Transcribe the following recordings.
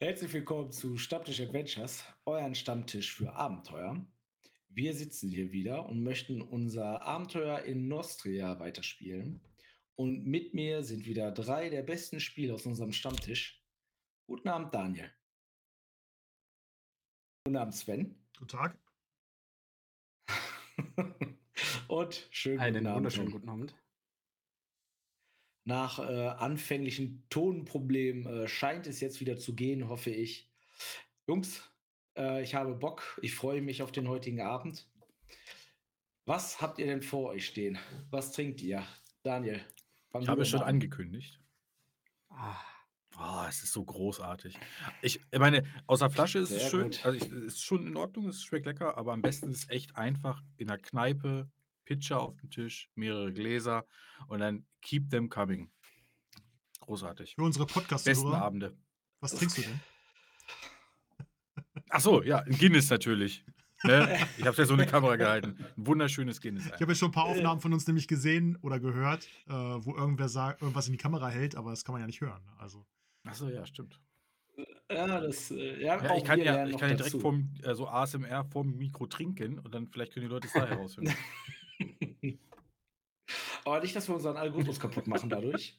Herzlich willkommen zu Stammtisch Adventures, euren Stammtisch für Abenteuer. Wir sitzen hier wieder und möchten unser Abenteuer in Nostria weiterspielen. Und mit mir sind wieder drei der besten Spieler aus unserem Stammtisch. Guten Abend, Daniel. Guten Abend, Sven. Guten Tag. und schönen Einen guten Abend. wunderschönen guten Abend. Nach äh, anfänglichen Tonproblemen äh, scheint es jetzt wieder zu gehen, hoffe ich. Jungs, äh, ich habe Bock. Ich freue mich auf den heutigen Abend. Was habt ihr denn vor euch stehen? Was trinkt ihr? Daniel. Ich habe es schon an. angekündigt. Ah, Oh, es ist so großartig. Ich meine, aus der Flasche ist es Sehr schön. gut. Also es ist schon in Ordnung, es schmeckt lecker, aber am besten ist es echt einfach in der Kneipe, Pitcher auf dem Tisch, mehrere Gläser und dann keep them coming. Großartig. Für unsere Besten Podcast-Hörer, Abende. was trinkst du denn? Ach so, ja, ein Guinness natürlich. Ne? Ich habe ja so in die Kamera gehalten. Ein wunderschönes Guinness. Ich habe ja schon ein paar Aufnahmen von uns nämlich gesehen oder gehört, äh, wo irgendwer sagt, irgendwas in die Kamera hält, aber das kann man ja nicht hören. Also, Ach so, ja, stimmt. Ja, das, äh, ja, Ja, auch ich kann ja, ich kann ja direkt vom, äh, so ASMR vom Mikro trinken und dann vielleicht können die Leute es da heraushören. Aber nicht, dass wir unseren Algorithmus kaputt machen dadurch.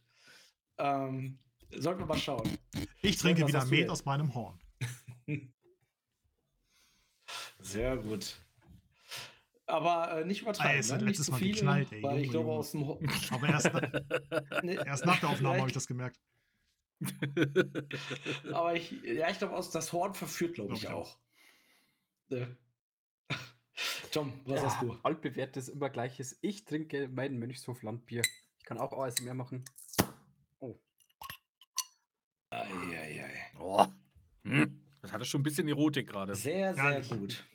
Ähm, sollten wir mal schauen. ich trinke wieder Met aus meinem Horn. Sehr gut. Aber äh, nicht übertreiben. Ah, es hat ne? Letztes Mal viele, geknallt, ey, weil ich glaube, aus dem Ho Aber erst, na, Nee, erst nach der Aufnahme habe ich das gemerkt. Aber ich, ja, ich glaube, das Horn verführt, glaube ich, Glaub ich auch. Ne? Tom, was hast du? altbewährtes, immer gleiches. Ich trinke mein Mönchshof Landbier. Ich kann auch ASMR machen. Oh, Eieiei. Oh. Hm. Das hatte schon ein bisschen Erotik gerade. Sehr, sehr Herrlich. gut.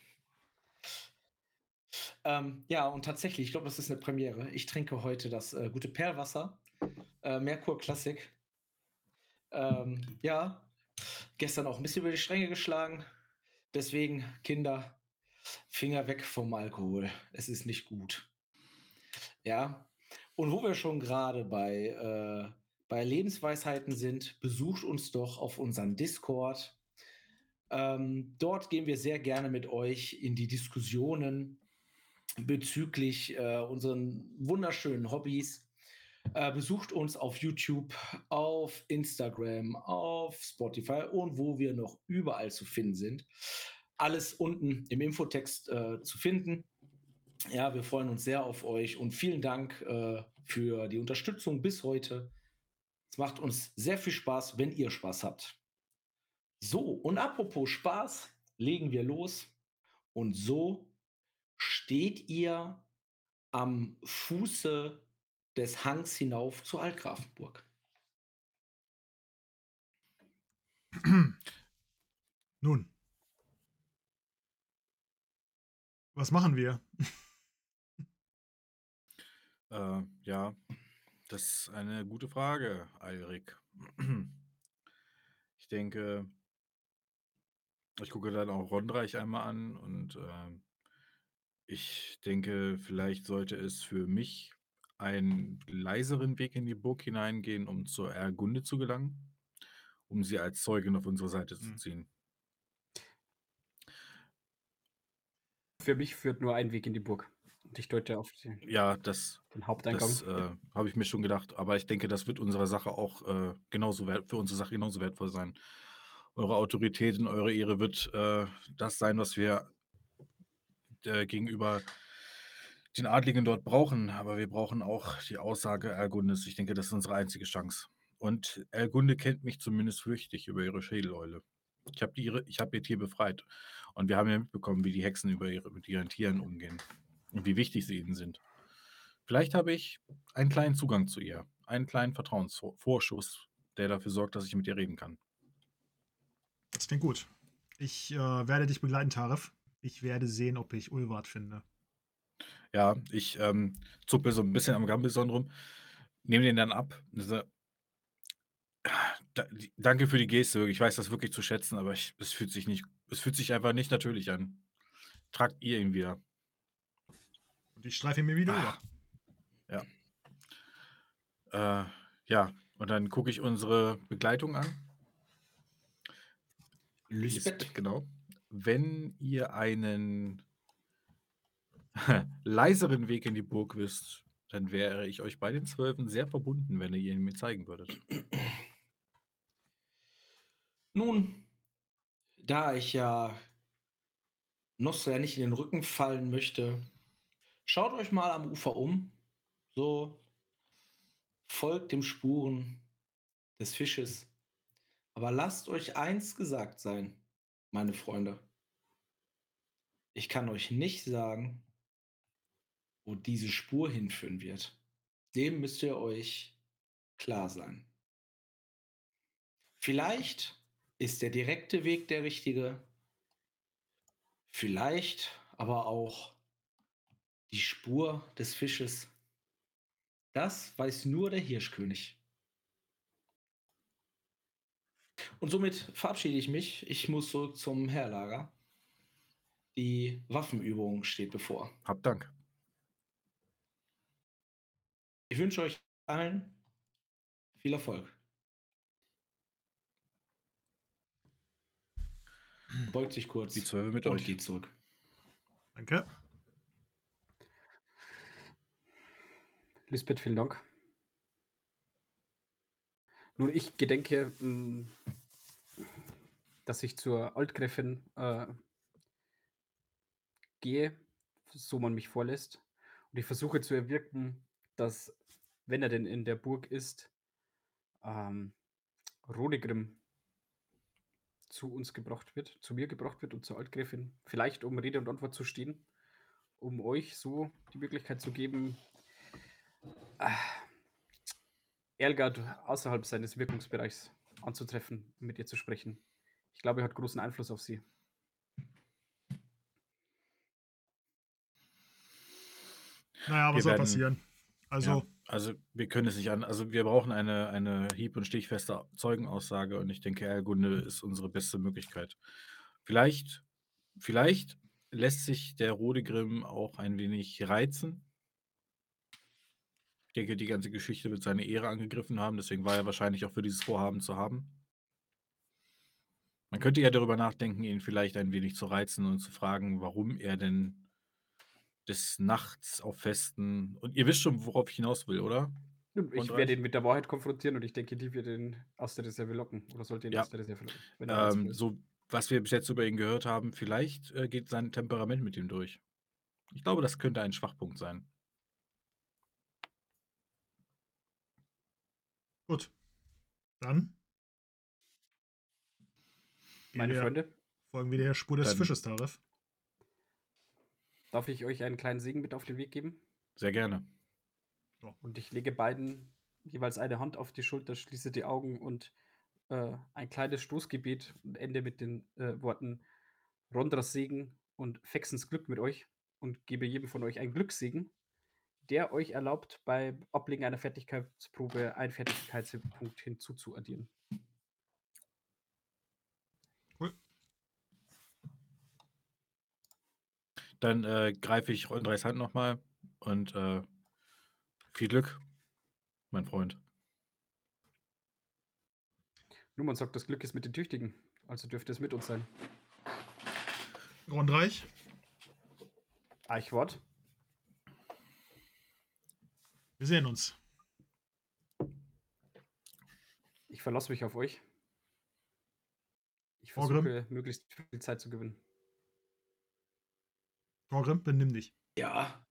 Ähm, ja, und tatsächlich, ich glaube, das ist eine Premiere. Ich trinke heute das äh, gute Perlwasser, äh, Merkur Classic. Ähm, ja, gestern auch ein bisschen über die Stränge geschlagen. Deswegen, Kinder, Finger weg vom Alkohol. Es ist nicht gut. Ja, und wo wir schon gerade bei, äh, bei Lebensweisheiten sind, besucht uns doch auf unseren Discord. Ähm, dort gehen wir sehr gerne mit euch in die Diskussionen bezüglich äh, unseren wunderschönen Hobbys. Äh, besucht uns auf YouTube, auf Instagram, auf Spotify und wo wir noch überall zu finden sind. Alles unten im Infotext äh, zu finden. Ja, wir freuen uns sehr auf euch und vielen Dank äh, für die Unterstützung bis heute. Es macht uns sehr viel Spaß, wenn ihr Spaß habt. So, und apropos Spaß, legen wir los. Und so steht ihr am Fuße des Hangs hinauf zur Altgrafenburg. Nun. Was machen wir? Äh, ja, das ist eine gute Frage, Alrik. Ich denke, ich gucke dann auch Rondreich einmal an und ähm, ich denke, vielleicht sollte es für mich einen leiseren Weg in die Burg hineingehen, um zur Ergunde zu gelangen, um sie als Zeugin auf unsere Seite zu Hm. ziehen. Für mich führt nur ein Weg in die Burg. Und ich deute auf die, Ja, das, den Haupteingang. Das äh, habe ich mir schon gedacht, aber ich denke, das wird unserer Sache auch äh, genauso wert, für unsere Sache genauso wertvoll sein. Eure Autorität und eure Ehre wird äh, das sein, was wir äh, gegenüber den Adligen dort brauchen. Aber wir brauchen auch die Aussage Ergundes. Ich denke, das ist unsere einzige Chance. Und Ergunde kennt mich zumindest flüchtig über ihre Schädeleule. Ich habe habe ihr Tier befreit. Und wir haben ja mitbekommen, wie die Hexen über ihre, mit ihren Tieren umgehen. Und wie wichtig sie ihnen sind. Vielleicht habe ich einen kleinen Zugang zu ihr, einen kleinen Vertrauensvorschuss, der dafür sorgt, dass ich mit ihr reden kann. Das klingt gut. Ich äh, werde dich begleiten, Tarif. Ich werde sehen, ob ich Ulwart finde. Ja, ich ähm, zuppe so ein bisschen am Gambison rum, nehme den dann ab. Da, danke für die Geste. Ich weiß das wirklich zu schätzen, aber ich, es fühlt sich nicht, es fühlt sich einfach nicht natürlich an. Tragt ihr ihn wieder. Und ich streife ihn mir wieder Ah. über. Äh, ja, und dann gucke ich unsere Begleitung an. Lisbeth. Genau. Wenn ihr einen leiseren Weg in die Burg wisst, dann wäre ich euch bei den Zwölfen sehr verbunden, wenn ihr ihn mir zeigen würdet. Nun, da ich ja Nostra nicht in den Rücken fallen möchte, schaut euch mal am Ufer um. So folgt dem Spuren des Fisches. Aber lasst euch eins gesagt sein, meine Freunde. Ich kann euch nicht sagen, wo diese Spur hinführen wird. Dem müsst ihr euch klar sein. Vielleicht ist der direkte Weg der richtige, vielleicht aber auch die Spur des Fisches. Das weiß nur der Hirschkönig. Und somit verabschiede ich mich. Ich muss zurück zum Herlager. Die Waffenübung steht bevor. Hab Dank. Ich wünsche euch allen viel Erfolg. Beugt sich kurz Die Zwölfe mit und euch. geht zurück. Danke. Lisbeth, vielen Dank. Nun, ich gedenke, mh, dass ich zur Altgräfin äh, gehe, so man mich vorlässt. Und ich versuche zu erwirken, dass, wenn er denn in der Burg ist, ähm, Rodegrim zu uns gebracht wird, zu mir gebracht wird und zur Altgräfin. Vielleicht um Rede und Antwort zu stehen, um euch so die Möglichkeit zu geben, äh, Erlgard außerhalb seines Wirkungsbereichs anzutreffen und mit ihr zu sprechen. Ich glaube, er hat großen Einfluss auf sie. Naja, was soll passieren? Also, Ja, also wir können es nicht an. Also wir brauchen eine, eine hieb- und stichfeste Zeugenaussage und ich denke, Erlgunde ist unsere beste Möglichkeit. Vielleicht, vielleicht lässt sich der Rodegrim auch ein wenig reizen. Ich denke, die ganze Geschichte wird seine Ehre angegriffen haben, deswegen war er wahrscheinlich auch für dieses Vorhaben zu haben. Man könnte ja darüber nachdenken, ihn vielleicht ein wenig zu reizen und zu fragen, warum er denn des Nachts auf Festen. Und ihr wisst schon, worauf ich hinaus will, oder? Ich werde ihn mit der Wahrheit konfrontieren und ich denke, die wird ihn aus der Reserve locken. Oder sollte ihn Ja. aus der Reserve locken. er Ähm, so, was wir bis jetzt über ihn gehört haben, vielleicht äh, geht sein Temperament mit ihm durch. Ich glaube, das könnte ein Schwachpunkt sein. gut. Dann Meine Freunde, folgen wir der Spur des Dann- Fisches, Tarif. Darf ich euch einen kleinen Segen mit auf den Weg geben? Sehr gerne. Und ich lege beiden jeweils eine Hand auf die Schulter, schließe die Augen und äh, ein kleines Stoßgebet und ende mit den äh, Worten Rondras Segen und Fexens Glück mit euch und gebe jedem von euch einen Glückssegen, der euch erlaubt, bei Ablegen einer Fertigkeitsprobe einen Fertigkeitspunkt hinzuzuaddieren. Dann äh, greife ich Rollendreis Hand nochmal und äh, viel Glück, mein Freund. Nur man sagt, das Glück ist mit den Tüchtigen, also dürfte es mit uns sein. Grundreich. Eichwort, Wir sehen uns. ich verlasse mich auf euch. Ich Orgrim? versuche, möglichst viel Zeit zu gewinnen. Torgrim, benimm dich. Ja.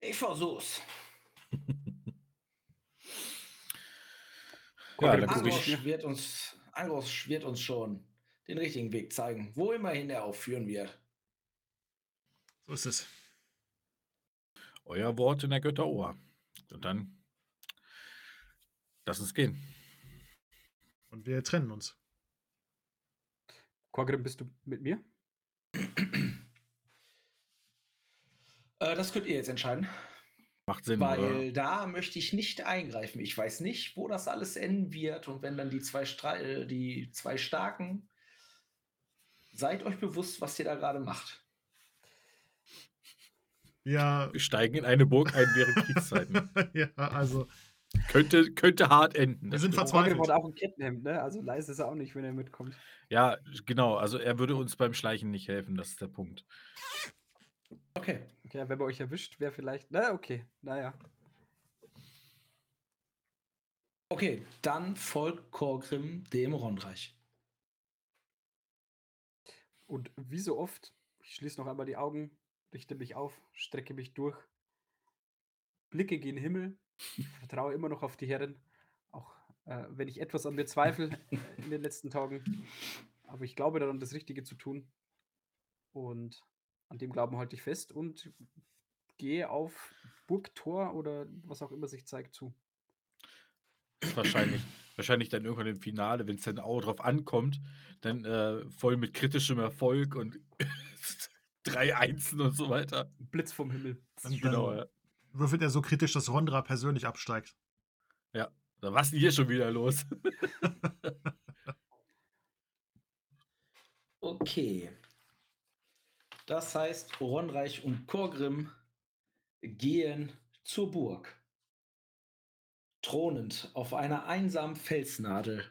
Ich versuch's. Ja, dann Angros ich. wird uns, Angros wird uns schon den richtigen Weg zeigen, wo immerhin er auch führen wird. So ist es. Euer Wort in der Götterohr. Und dann lass uns gehen. Und wir trennen uns. Korgrim, bist du mit mir? Äh, das könnt ihr jetzt entscheiden, Macht Sinn, weil oder? da möchte ich nicht eingreifen. Ich weiß nicht, wo das alles enden wird und wenn dann die zwei, Stra äh, die zwei Starken, seid euch bewusst, was ihr da gerade macht. Ja, Wir steigen in eine Burg ein während Kriegszeiten. ja, also Könnte, könnte hart enden. Wir das sind verzweifelt. Hat auch ein Kettenhemd, ne? Also leise ist er auch nicht, wenn er mitkommt. Ja, genau. Also er würde uns beim Schleichen nicht helfen, das ist der Punkt. Okay. Okay, wenn man euch erwischt, wäre vielleicht. Na, okay. Naja. Okay, dann folgt Korgrim dem Ronreich. Und wie so oft, ich schließe noch einmal die Augen, richte mich auf, strecke mich durch, blicke gen Himmel, vertraue immer noch auf die Herren, auch äh, wenn ich etwas an mir zweifle in den letzten Tagen. Aber ich glaube daran, das Richtige zu tun. Und an dem Glauben halte ich fest und gehe auf Burgtor oder was auch immer sich zeigt zu. Wahrscheinlich. Wahrscheinlich dann irgendwann im Finale, wenn es dann auch drauf ankommt, dann äh, voll mit kritischem Erfolg und drei Einsen und so weiter. Blitz vom Himmel. Genau, ja. Würfelt er so kritisch, dass Rondra persönlich absteigt. Da was ist hier schon wieder los? Okay. Das heißt, Ronreich und Korgrim gehen zur Burg. Thronend auf einer einsamen Felsnadel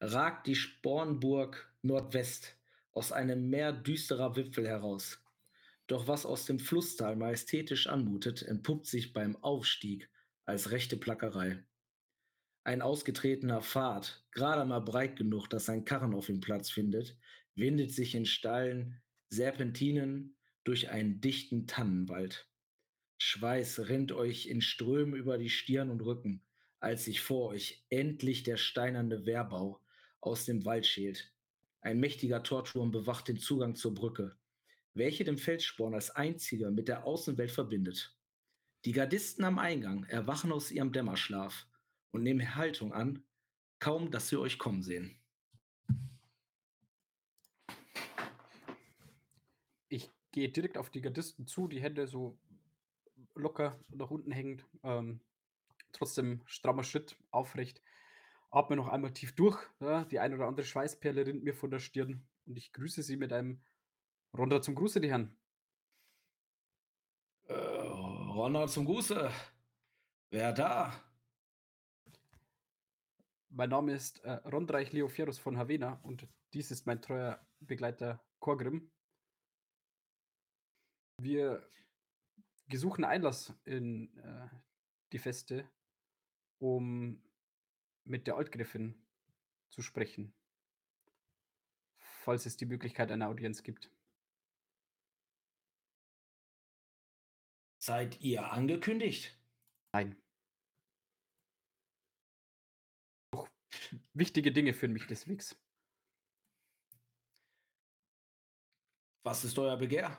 ragt die Spornburg Nordwest aus einem Meer düsterer Wipfel heraus. Doch was aus dem Flusstal majestätisch anmutet, entpuppt sich beim Aufstieg als rechte Plackerei. Ein ausgetretener Pfad, gerade mal breit genug, dass ein Karren auf ihm Platz findet, windet sich in steilen Serpentinen durch einen dichten Tannenwald. Schweiß rinnt euch in Strömen über die Stirn und Rücken, als sich vor euch endlich der steinerne Wehrbau aus dem Wald schält. Ein mächtiger Torturm bewacht den Zugang zur Brücke, welche den Felssporn als einziger mit der Außenwelt verbindet. Die Gardisten am Eingang erwachen aus ihrem Dämmerschlaf und nehmen Haltung an, kaum dass sie euch kommen sehen. Ich gehe direkt auf die Gardisten zu, die Hände so locker nach unten hängend. Ähm, trotzdem strammer Schritt, aufrecht. Atme noch einmal tief durch. Ja, die ein oder andere Schweißperle rinnt mir von der Stirn. Und ich grüße Sie mit einem Ronda zum Gruße, die Herren. Äh, Ronald zum Gruße. Wer da? Mein Name ist äh, Rondreich Leoferus von Havena und dies ist mein treuer Begleiter Korgrim. Wir gesuchen Einlass in äh, die Feste, um mit der Altgräfin zu sprechen, falls es die Möglichkeit einer Audienz gibt. Seid ihr angekündigt? Nein. Doch wichtige Dinge führen mich des Wegs. Was ist euer Begehr?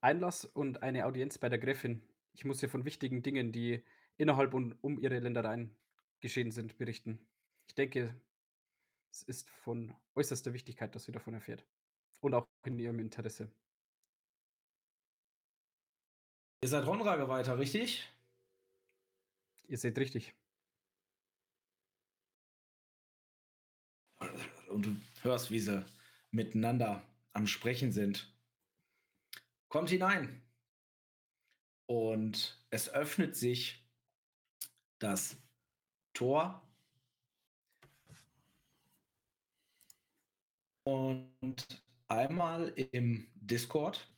Einlass und eine Audienz bei der Gräfin. Ich muss ihr von wichtigen Dingen, die innerhalb und um ihre Ländereien geschehen sind, berichten. Ich denke, es ist von äußerster Wichtigkeit, dass sie davon erfährt. Und auch in ihrem Interesse. Ihr seid Ronrage weiter, richtig? Ihr seht richtig. Und du hörst, wie sie miteinander am Sprechen sind. Kommt hinein. Und es öffnet sich das Tor. Und einmal im Discord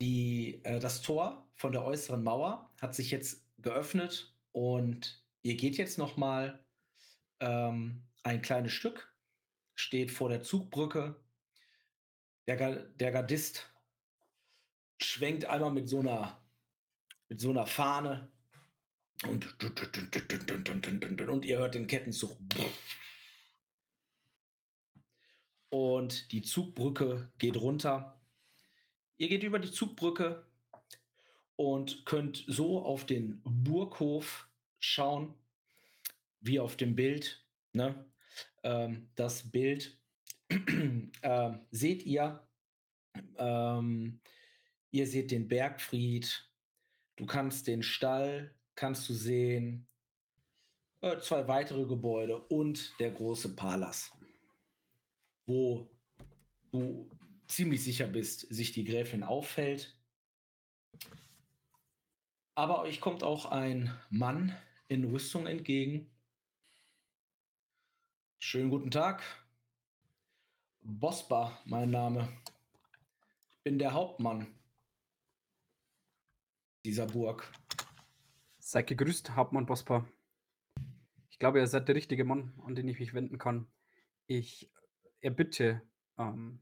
die, äh, das Tor von der äußeren Mauer hat sich jetzt geöffnet und ihr geht jetzt noch mal ähm, ein kleines Stück, steht vor der Zugbrücke. Der, der Gardist schwenkt einmal mit so einer, mit so einer Fahne und, und ihr hört den Kettenzug. Und die Zugbrücke geht runter. Ihr geht über die Zugbrücke und könnt so auf den Burghof schauen, wie auf dem Bild. Ne? Ähm, das Bild ähm, seht ihr. Ähm, ihr seht den Bergfried. Du kannst den Stall, kannst du sehen. Äh, zwei weitere Gebäude und der große Palas, wo du ziemlich sicher bist, sich die Gräfin auffällt. Aber euch kommt auch ein Mann in Rüstung entgegen. Schönen guten Tag. Bosba, mein Name. Ich bin der Hauptmann dieser Burg. Seid gegrüßt, Hauptmann Bospa. Ich glaube, ihr seid der richtige Mann, an den ich mich wenden kann. Ich erbitte ähm,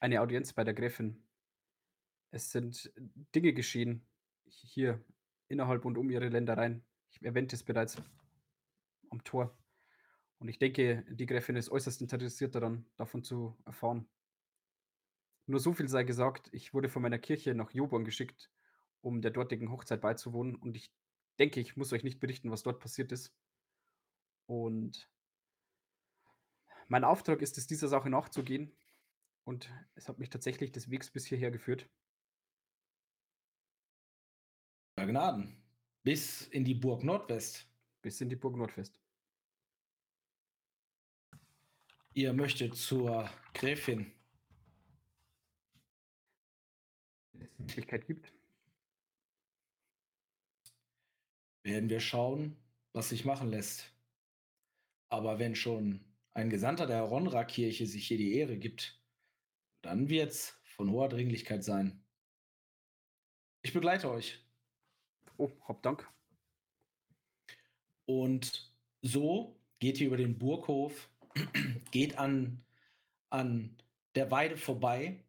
eine Audienz bei der Gräfin. Es sind Dinge geschehen hier innerhalb und um ihre Ländereien. Ich erwähnte es bereits am Tor. Und ich denke, die Gräfin ist äußerst interessiert daran, davon zu erfahren. Nur so viel sei gesagt, ich wurde von meiner Kirche nach Joborn geschickt, um der dortigen Hochzeit beizuwohnen. Und ich denke, ich muss euch nicht berichten, was dort passiert ist. Und mein Auftrag ist es, dieser Sache nachzugehen. Und es hat mich tatsächlich des Wegs bis hierher geführt. Ja, Gnaden. Bis in die Burg Nordwest. Bis in die Burg Nordwest. Ihr möchtet zur Gräfin. Wenn es die Möglichkeit gibt. werden wir schauen, was sich machen lässt. Aber wenn schon ein Gesandter der Ronra-Kirche sich hier die Ehre gibt, dann wird's von hoher Dringlichkeit sein. Ich begleite euch. Oh, hab Dank. Und so geht ihr über den Burghof, geht an, an der Weide vorbei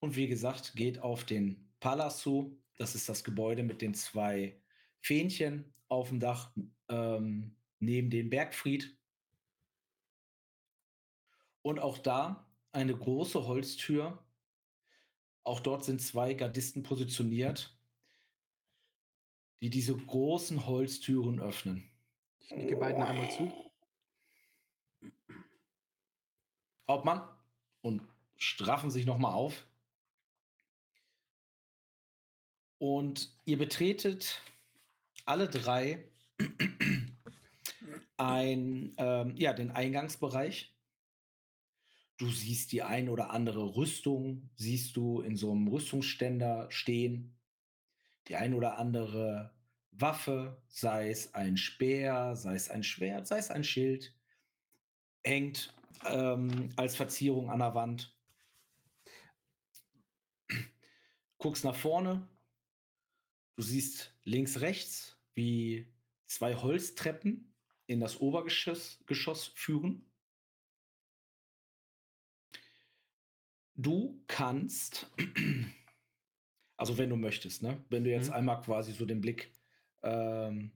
und wie gesagt, geht auf den Palas zu. Das ist das Gebäude mit den zwei Fähnchen auf dem Dach ähm, neben dem Bergfried. Und auch da eine große Holztür. Auch dort sind zwei Gardisten positioniert, die diese großen Holztüren öffnen. Ich nicke beiden einmal zu. Hauptmann und straffen sich nochmal auf. Und ihr betretet alle drei ein, ähm, ja, den Eingangsbereich. Du siehst die ein oder andere Rüstung, siehst du in so einem Rüstungsständer stehen. Die ein oder andere Waffe, sei es ein Speer, sei es ein Schwert, sei es ein Schild, hängt ähm, als Verzierung an der Wand. Guckst nach vorne, du siehst links, rechts wie zwei Holztreppen in das Obergeschoss Geschoss führen. Du kannst, also wenn du möchtest, ne? wenn du jetzt Mhm. einmal quasi so den Blick ähm,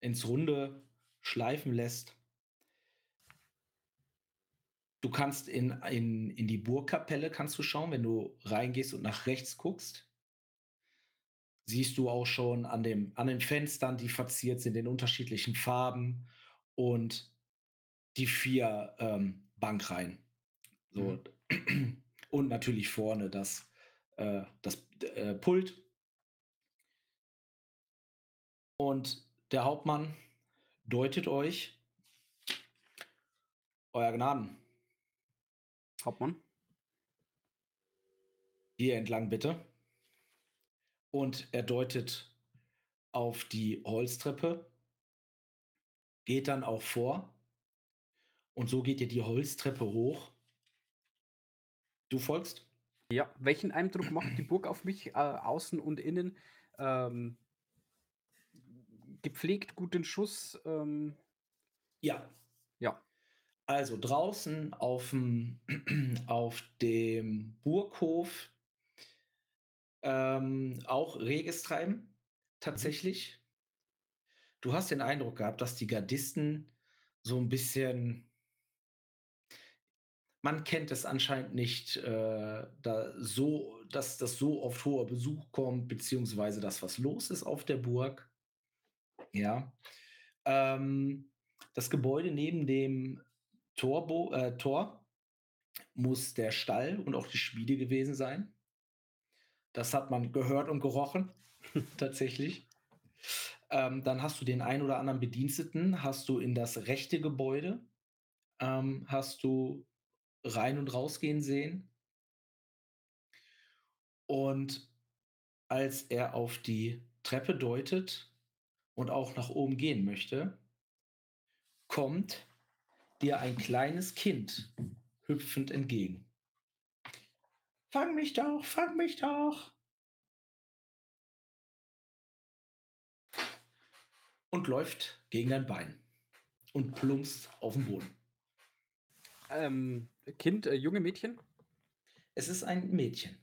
ins Runde schleifen lässt, du kannst in, in, in die Burgkapelle kannst du schauen, wenn du reingehst und nach rechts guckst siehst du auch schon an, dem, an den Fenstern, die verziert sind in unterschiedlichen Farben und die vier ähm, Bankreihen. So. Und natürlich vorne das, äh, das äh, Pult. Und der Hauptmann deutet euch, Euer Gnaden, Hauptmann. hier entlang bitte. Und er deutet auf die Holztreppe, geht dann auch vor. Und so geht ihr die Holztreppe hoch. Du folgst? Ja, welchen Eindruck macht die Burg auf mich, äh, außen und innen? Ähm, gepflegt, guten Schuss. Ähm, Ja. ja, Also draußen auf dem, auf dem Burghof ähm, auch reges Treiben, tatsächlich. Du hast den Eindruck gehabt, dass die Gardisten so ein bisschen. Man kennt es anscheinend nicht, äh, da so, dass das so oft hoher Besuch kommt, beziehungsweise das, was los ist auf der Burg. Ja. Ähm, das Gebäude neben dem Torbo, äh, Tor muss der Stall und auch die Schmiede gewesen sein. Das hat man gehört und gerochen, tatsächlich. Ähm, dann hast du den ein oder anderen Bediensteten, hast du in das rechte Gebäude, ähm, hast du rein und rausgehen sehen. Und als er auf die Treppe deutet und auch nach oben gehen möchte, kommt dir ein kleines Kind hüpfend entgegen. Fang mich doch, fang mich doch. Und läuft gegen dein Bein und plumpst auf den Boden. Ähm, Kind, äh, junge Mädchen, Es ist ein Mädchen.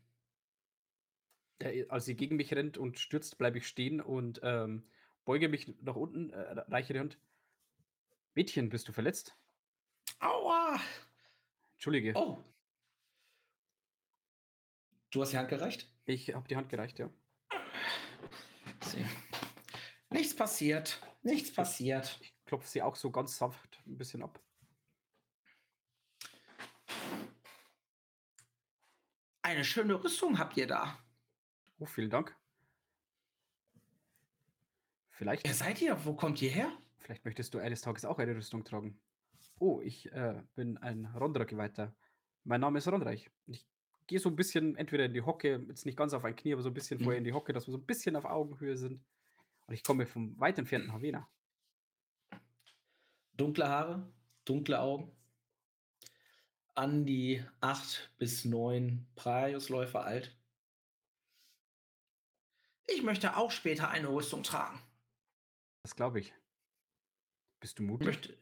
der, als sie gegen mich rennt und stürzt, bleibe ich stehen und ähm, beuge mich nach unten, äh, reiche die Hand. Mädchen, bist du verletzt? Aua! Entschuldige, Oh. Du hast die Hand gereicht? ich habe die Hand gereicht, ja. Sie. Nichts passiert. Nichts passiert. Ich klopfe sie auch so ganz sanft ein bisschen ab. Eine schöne Rüstung habt ihr da. Oh, vielen Dank. Vielleicht, Wer seid ihr? Wo kommt ihr her? vielleicht möchtest du eines Tages auch eine Rüstung tragen. Oh, ich äh, bin ein Rondra-Geweihter. Mein Name ist Rondreich. Ich gehe so ein bisschen entweder in die Hocke, jetzt nicht ganz auf ein Knie, aber so ein bisschen vorher in die Hocke, dass wir so ein bisschen auf Augenhöhe sind. Und ich komme vom weit entfernten Havena. Dunkle Haare, dunkle Augen. An die acht bis neun Praiusläufer alt. Ich möchte auch später eine Rüstung tragen. Das glaube ich. Bist du mutig? möchte.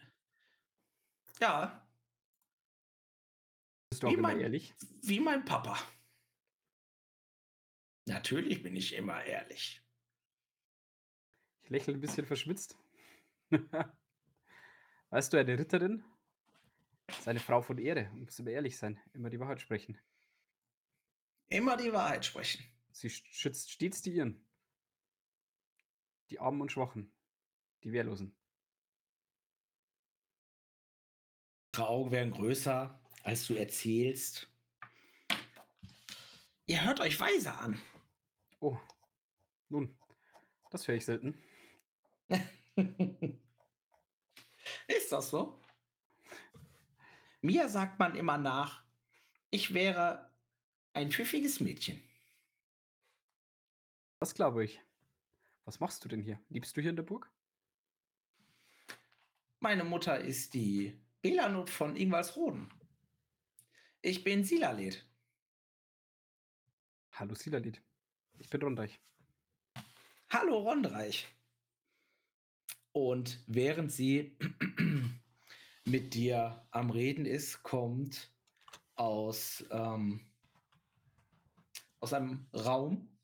Ja, Bist du auch wie immer mein- ehrlich? wie mein Papa. Natürlich bin ich immer ehrlich. Ich lächle ein bisschen verschmitzt. weißt du, eine Ritterin ist eine Frau von Ehre muss immer ehrlich sein, immer die Wahrheit sprechen. Immer die Wahrheit sprechen. Sie sch- schützt stets die Ihren. Die Armen und Schwachen. Die Wehrlosen. Ihre Augen werden größer, als du erzählst. Ihr hört euch weise an. Oh, nun, das höre ich selten. Ist das so? Mir sagt man immer nach, ich wäre ein pfiffiges Mädchen. Das glaube ich. Was machst du denn hier? Liebst du hier in der Burg? Meine Mutter ist die Belanut von Ingwalsroden. Ich bin Silalet. Hallo Silalit. Ich bin Rondreich. Hallo Rondreich. Und während sie mit dir am Reden ist, kommt aus, ähm, aus einem Raum,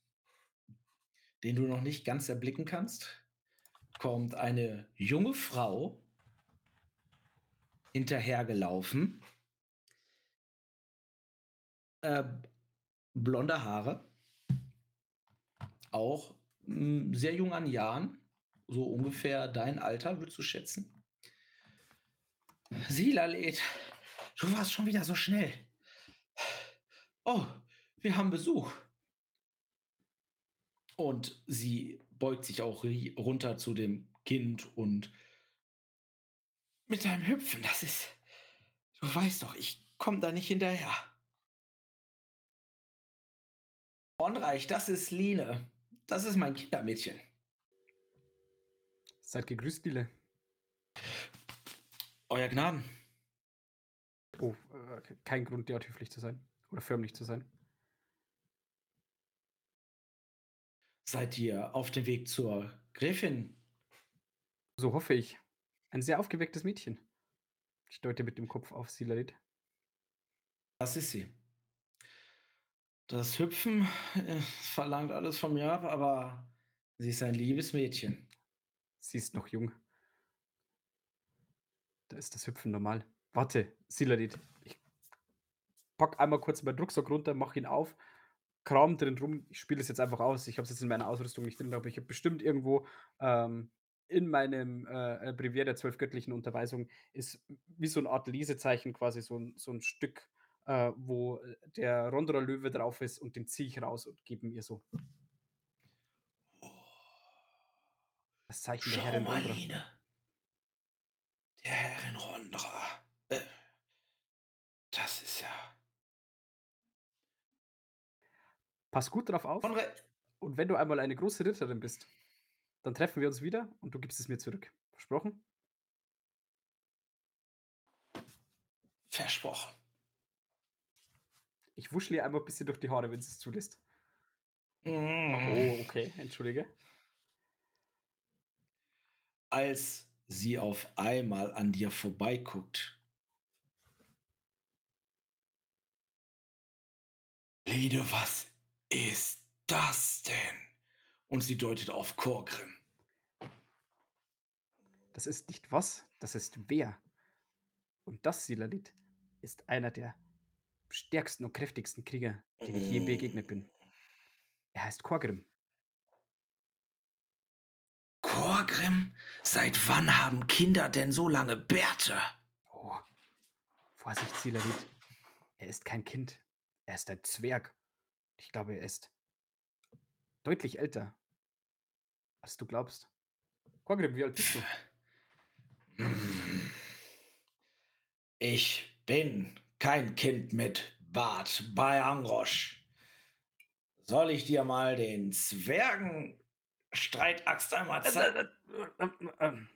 den du noch nicht ganz erblicken kannst, kommt eine junge Frau hinterhergelaufen. Äh, blonde Haare, auch mh, sehr jung an Jahren, so ungefähr dein Alter, würdest du schätzen? Silalet, du warst schon wieder so schnell. Oh, wir haben Besuch. Und sie beugt sich auch runter zu dem Kind und mit deinem Hüpfen, das ist. Du weißt doch, ich komme da nicht hinterher. Bonreich, das ist Line. Das ist mein Kindermädchen. Seid gegrüßt, Lile. Euer Gnaden. Oh, äh, kein Grund, derart höflich zu sein. Oder förmlich zu sein. Seid ihr auf dem Weg zur Gräfin? So hoffe ich. Ein sehr aufgewecktes Mädchen. Ich deute mit dem Kopf auf Silalit. Das ist sie. Das Hüpfen äh, verlangt alles von mir ab, aber sie ist ein liebes Mädchen. Sie ist noch jung. Da ist das Hüpfen normal. Warte, Silalit. Ich pack einmal kurz meinen Rucksack runter, mach ihn auf, kram drin rum. Ich spiele es jetzt einfach aus. Ich habe es jetzt in meiner Ausrüstung nicht drin, aber ich habe bestimmt irgendwo ähm, in meinem äh, Brevier der zwölf göttlichen Unterweisung ist wie so eine Art Lesezeichen quasi so ein, so ein Stück, äh, wo der Rondra Löwe drauf ist und den ziehe ich raus und gebe ihm ihr so. Das Zeichen der Schau Herrin mal, Rondra. Der Herrin Rondra. Äh, das ist ja. Pass gut drauf auf. Und wenn du einmal eine große Ritterin bist, dann treffen wir uns wieder und du gibst es mir zurück. Versprochen? Versprochen. Ich wuschle ihr einmal ein bisschen durch die Haare, wenn sie es zulässt. Mm. Oh, okay, entschuldige. Als sie auf einmal an dir vorbeiguckt. Lede, was ist das denn? Und sie deutet auf Korgrim. Das ist nicht was, das ist wer. Und das, Silalit, ist einer der stärksten und kräftigsten Krieger, den ich je begegnet bin. Er heißt Korgrim. Korgrim? Seit wann haben Kinder denn so lange Bärte? Oh. Vorsicht, Silalit. Er ist kein Kind. Er ist ein Zwerg. Ich glaube, er ist deutlich älter, als du glaubst. Korgrim, wie alt bist du? Ich bin kein Kind mit Bart bei Angrosch. Soll ich dir mal den Zwergenstreitaxt einmal zeigen? Ähm,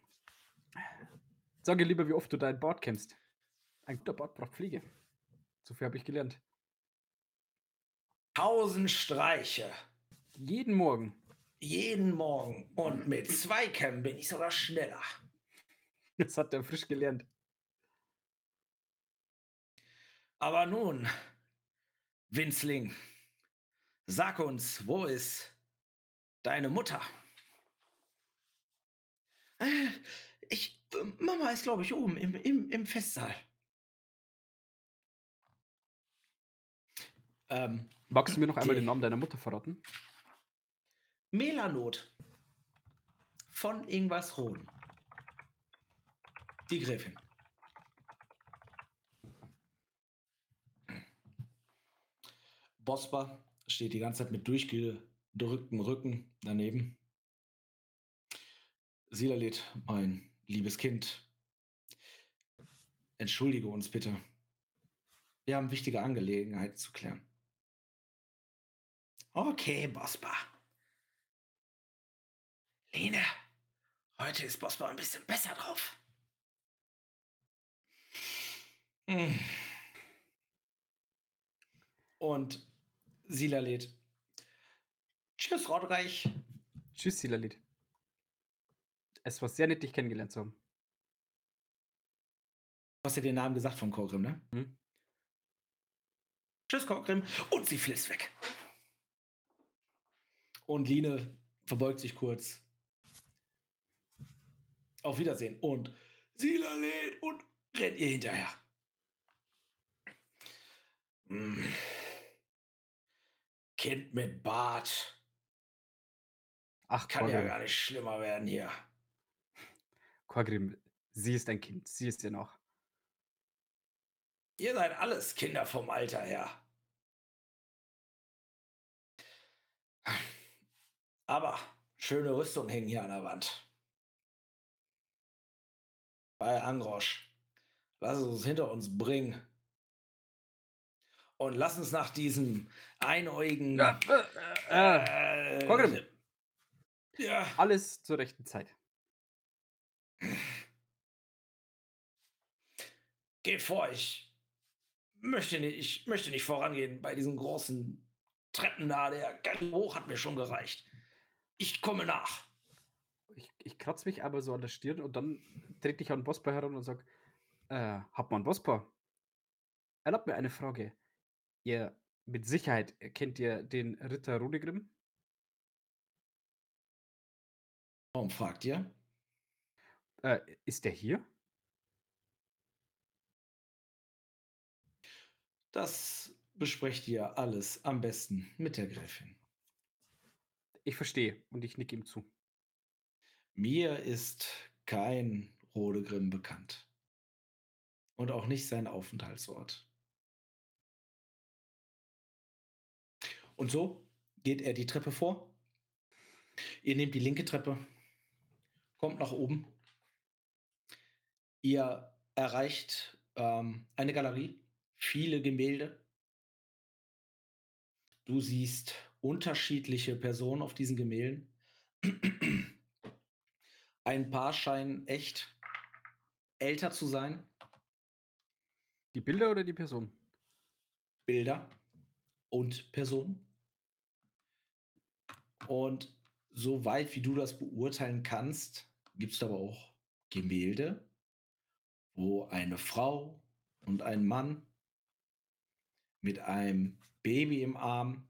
Sage lieber, wie oft du dein Bord kämmst. Ein guter Bord braucht Pflege. So viel habe ich gelernt. Tausend Streiche. Jeden Morgen. Jeden Morgen. Und mit zwei Kämmen bin ich sogar schneller. Das hat er frisch gelernt. Aber nun, Winzling, sag uns, wo ist deine Mutter? Äh, Ich, Mama ist, glaube ich, oben im, im, im Festsaal. Ähm, Magst du mir noch einmal den Namen deiner Mutter verraten? Melanot von Ingwarsroden. Die Gräfin. Bospa steht die ganze Zeit mit durchgedrücktem Rücken daneben. Silalit, mein liebes Kind, entschuldige uns bitte. Wir haben wichtige Angelegenheiten zu klären. Okay, Bospa. Lene, heute ist Bospa ein bisschen besser drauf. Und Sila lädt. Tschüss, Rodreich. Tschüss, Silalit. Es war sehr nett, dich kennengelernt zu haben. Du hast ja den Namen gesagt von Korgrim, ne? Hm? Tschüss, Korgrim. Und sie flitzt weg. Und Line verbeugt sich kurz. Auf Wiedersehen. Und Sila lädt und rennt ihr hinterher. Hm. Kind mit Bart. Ach, Kann ja Korgrim. gar nicht schlimmer werden hier. Korgrim, sie ist ein Kind. Sie ist ja noch. Ihr seid alles Kinder vom Alter her. Aber schöne Rüstung hängen hier an der Wand. Bei Angrosch. Lass es uns hinter uns bringen. Und lass uns nach diesem einäugigen. äh, Korgrim. Ja. Alles zur rechten Zeit. Geht vor, ich möchte nicht, ich möchte nicht vorangehen bei diesen großen Treppen da. Der ganz hoch hat mir schon gereicht. Ich komme nach. Ich, ich kratze mich aber so an der Stirn und dann trete ich an Bospa heran und sage, äh, Hauptmann Bospa, erlaubt mir eine Frage. Ihr mit Sicherheit kennt ihr den Ritter Rodegrim? Warum fragt ihr? Äh, ist der hier? Das besprecht ihr alles am besten mit der Gräfin. Ich verstehe und ich nicke ihm zu. Mir ist kein Rodegrim bekannt. Und auch nicht sein Aufenthaltsort. Und so geht er die Treppe vor. Ihr nehmt die linke Treppe, kommt nach oben. Ihr erreicht ähm, eine Galerie, viele Gemälde. Du siehst unterschiedliche Personen auf diesen Gemälden. Ein paar scheinen echt älter zu sein. Die Bilder oder die Person? Bilder und Personen. Und soweit wie du das beurteilen kannst, gibt es aber auch Gemälde, wo eine Frau und ein Mann mit einem Baby im Arm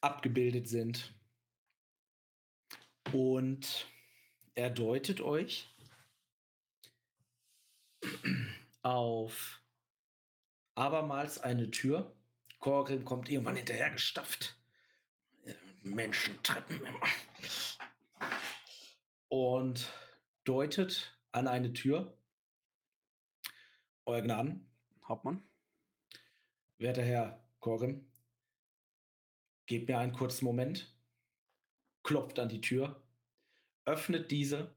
abgebildet sind. Und er deutet euch auf abermals eine Tür. Korgrim kommt irgendwann hinterher gestafft. Menschentreppen immer. Und deutet an eine Tür. Euer Gnaden, Hauptmann? werter Herr Korgrim, gebt mir einen kurzen Moment, klopft an die Tür, öffnet diese.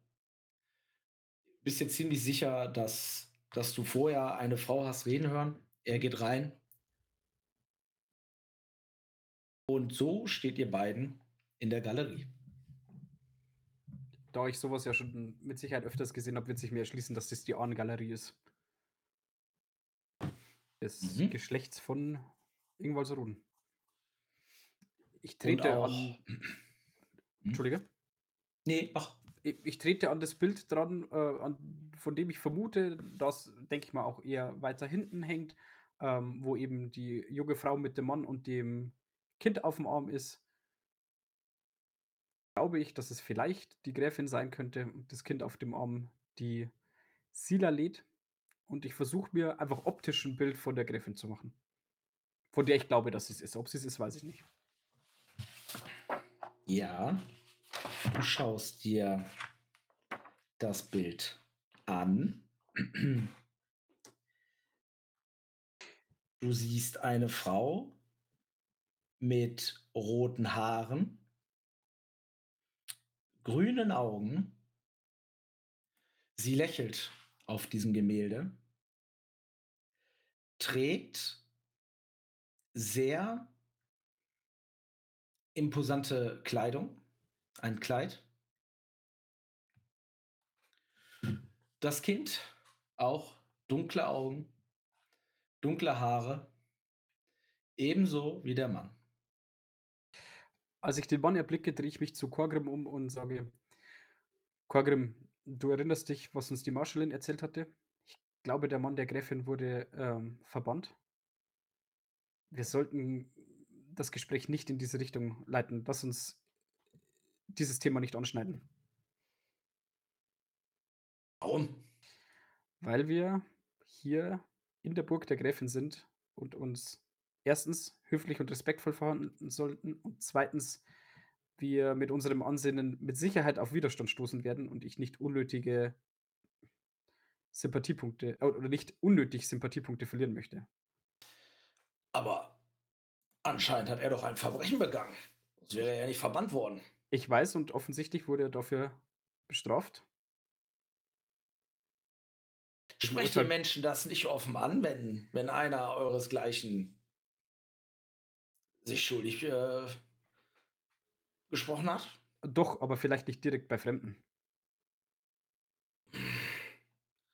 Bist dir ziemlich sicher, dass, dass du vorher eine Frau hast reden hören. Er geht rein. Und so steht ihr beiden in der Galerie. Da ich sowas ja schon mit Sicherheit öfters gesehen habe, wird sich mir erschließen, dass das die Ahnengalerie ist. Des Mhm. Geschlechts von Ingwalsruden. Ich trete auch. an. Entschuldige. Nee, ach, Ich, ich trete an das Bild dran, äh, an, von dem ich vermute, dass, denke ich mal, auch eher weiter hinten hängt, ähm, wo eben die junge Frau mit dem Mann und dem Kind auf dem Arm ist. Glaube ich, dass es vielleicht die Gräfin sein könnte das Kind auf dem Arm die Sila lädt. Und ich versuche mir einfach optisch ein Bild von der Gräfin zu machen. Von der ich glaube, dass es ist. Ob sie es ist, weiß ich nicht. ja. Du schaust dir das Bild an. Du siehst eine Frau mit roten Haaren, grünen Augen. Sie lächelt auf diesem Gemälde, trägt sehr imposante Kleidung, ein Kleid. Das Kind auch dunkle Augen, dunkle Haare, ebenso wie der Mann. Als ich den Mann erblicke, drehe ich mich zu Korgrim um und sage: Korgrim, du erinnerst dich, was uns die Marschallin erzählt hatte? Ich glaube, der Mann der Gräfin wurde ähm, verbannt. Wir sollten das Gespräch nicht in diese Richtung leiten. Lass uns dieses Thema nicht anschneiden. Warum? Weil wir hier in der Burg der Gräfin sind und uns erstens höflich und respektvoll verhalten sollten und zweitens wir mit unserem Ansinnen mit Sicherheit auf Widerstand stoßen werden und ich nicht unnötige Sympathiepunkte oder nicht unnötig Sympathiepunkte verlieren möchte. Aber anscheinend hat er doch ein Verbrechen begangen. Sonst wäre er ja nicht verbannt worden. Ich weiß und offensichtlich wurde er dafür bestraft. Sprecht beurteile- Menschen das nicht offen an, wenn, wenn einer euresgleichen sich schuldig äh, gesprochen hat? Doch, aber vielleicht nicht direkt bei Fremden.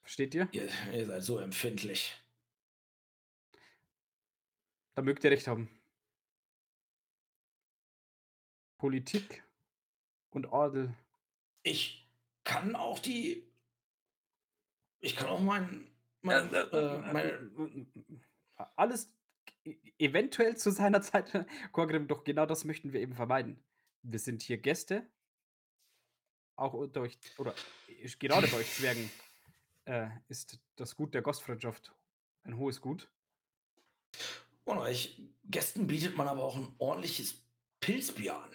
Versteht ihr? Ihr, ihr seid so empfindlich. Da mögt ihr recht haben. Politik und Adel. Ich kann auch die. Ich kann auch mein. mein äh, meine, Alles e- eventuell zu seiner Zeit, Korgrim, doch genau das möchten wir eben vermeiden. Wir sind hier Gäste. Auch unter euch, oder gerade bei euch Zwergen, äh, ist das Gut der Gastfreundschaft ein hohes Gut. und euch Gästen bietet man aber auch ein ordentliches Pilzbier an.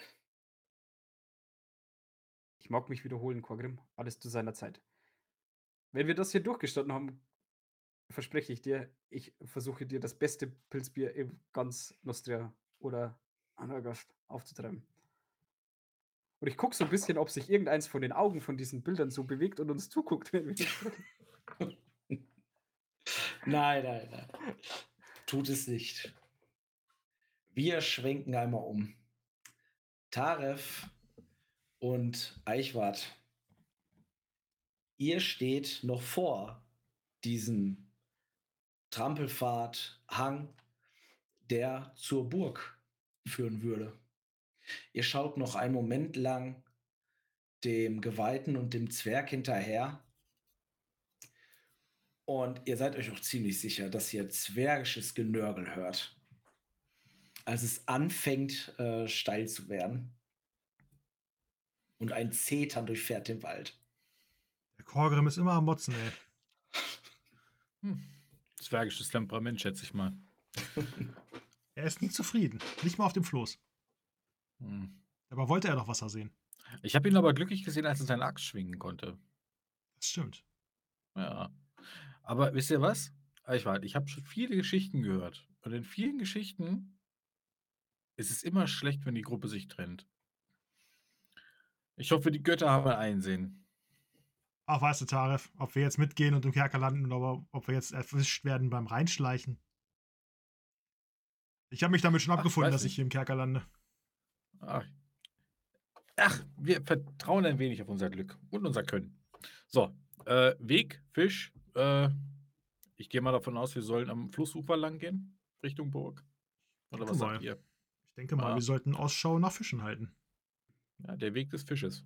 Ich mag mich wiederholen, Korgrim. Alles zu seiner Zeit. Wenn wir das hier durchgestanden haben, verspreche ich dir, ich versuche dir das beste Pilzbier in ganz Nostria oder Anagast aufzutreiben. Und ich gucke so ein bisschen, ob sich irgendeins von den Augen von diesen Bildern so bewegt und uns zuguckt, wenn wir. Nein, nein, nein. Tut es nicht. Wir schwenken einmal um. Taref und Eichwart, ihr steht noch vor diesem Trampelpfad, Hang, der zur Burg führen würde. Ihr schaut noch einen Moment lang dem Geweihten und dem Zwerg hinterher. Und ihr seid euch auch ziemlich sicher, dass ihr zwergisches Genörgel hört. Als es anfängt, äh, steil zu werden. Und ein Zetern durchfährt den Wald. Der Korgrim ist immer am Motzen, ey. Hm. Zwergisches Temperament, schätze ich mal. Er ist nie zufrieden. Nicht mal auf dem Floß. Hm. Aber wollte er noch Wasser sehen? Ich habe ihn aber glücklich gesehen, als er seine Axt schwingen konnte. Das stimmt. Ja. Aber wisst ihr was? Ich, war- ich habe schon viele Geschichten gehört. Und in vielen Geschichten ist es immer schlecht, wenn die Gruppe sich trennt. Ich hoffe, die Götter haben Einsehen. Ach, weißt du, Taref, ob wir jetzt mitgehen und im Kerker landen oder ob wir jetzt erwischt werden beim Reinschleichen. Ich habe mich damit schon Ach, abgefunden, dass ich hier im Kerker lande. Ach. Ach, wir vertrauen ein wenig auf unser Glück und unser Können. So, äh, Weg, Fisch. Äh, ich gehe mal davon aus, wir sollen am Flussufer lang gehen, Richtung Burg. Oder was mal. sagt ihr? Ich denke mal, Ja. wir sollten Ausschau nach Fischen halten. Ja, der Weg des Fisches.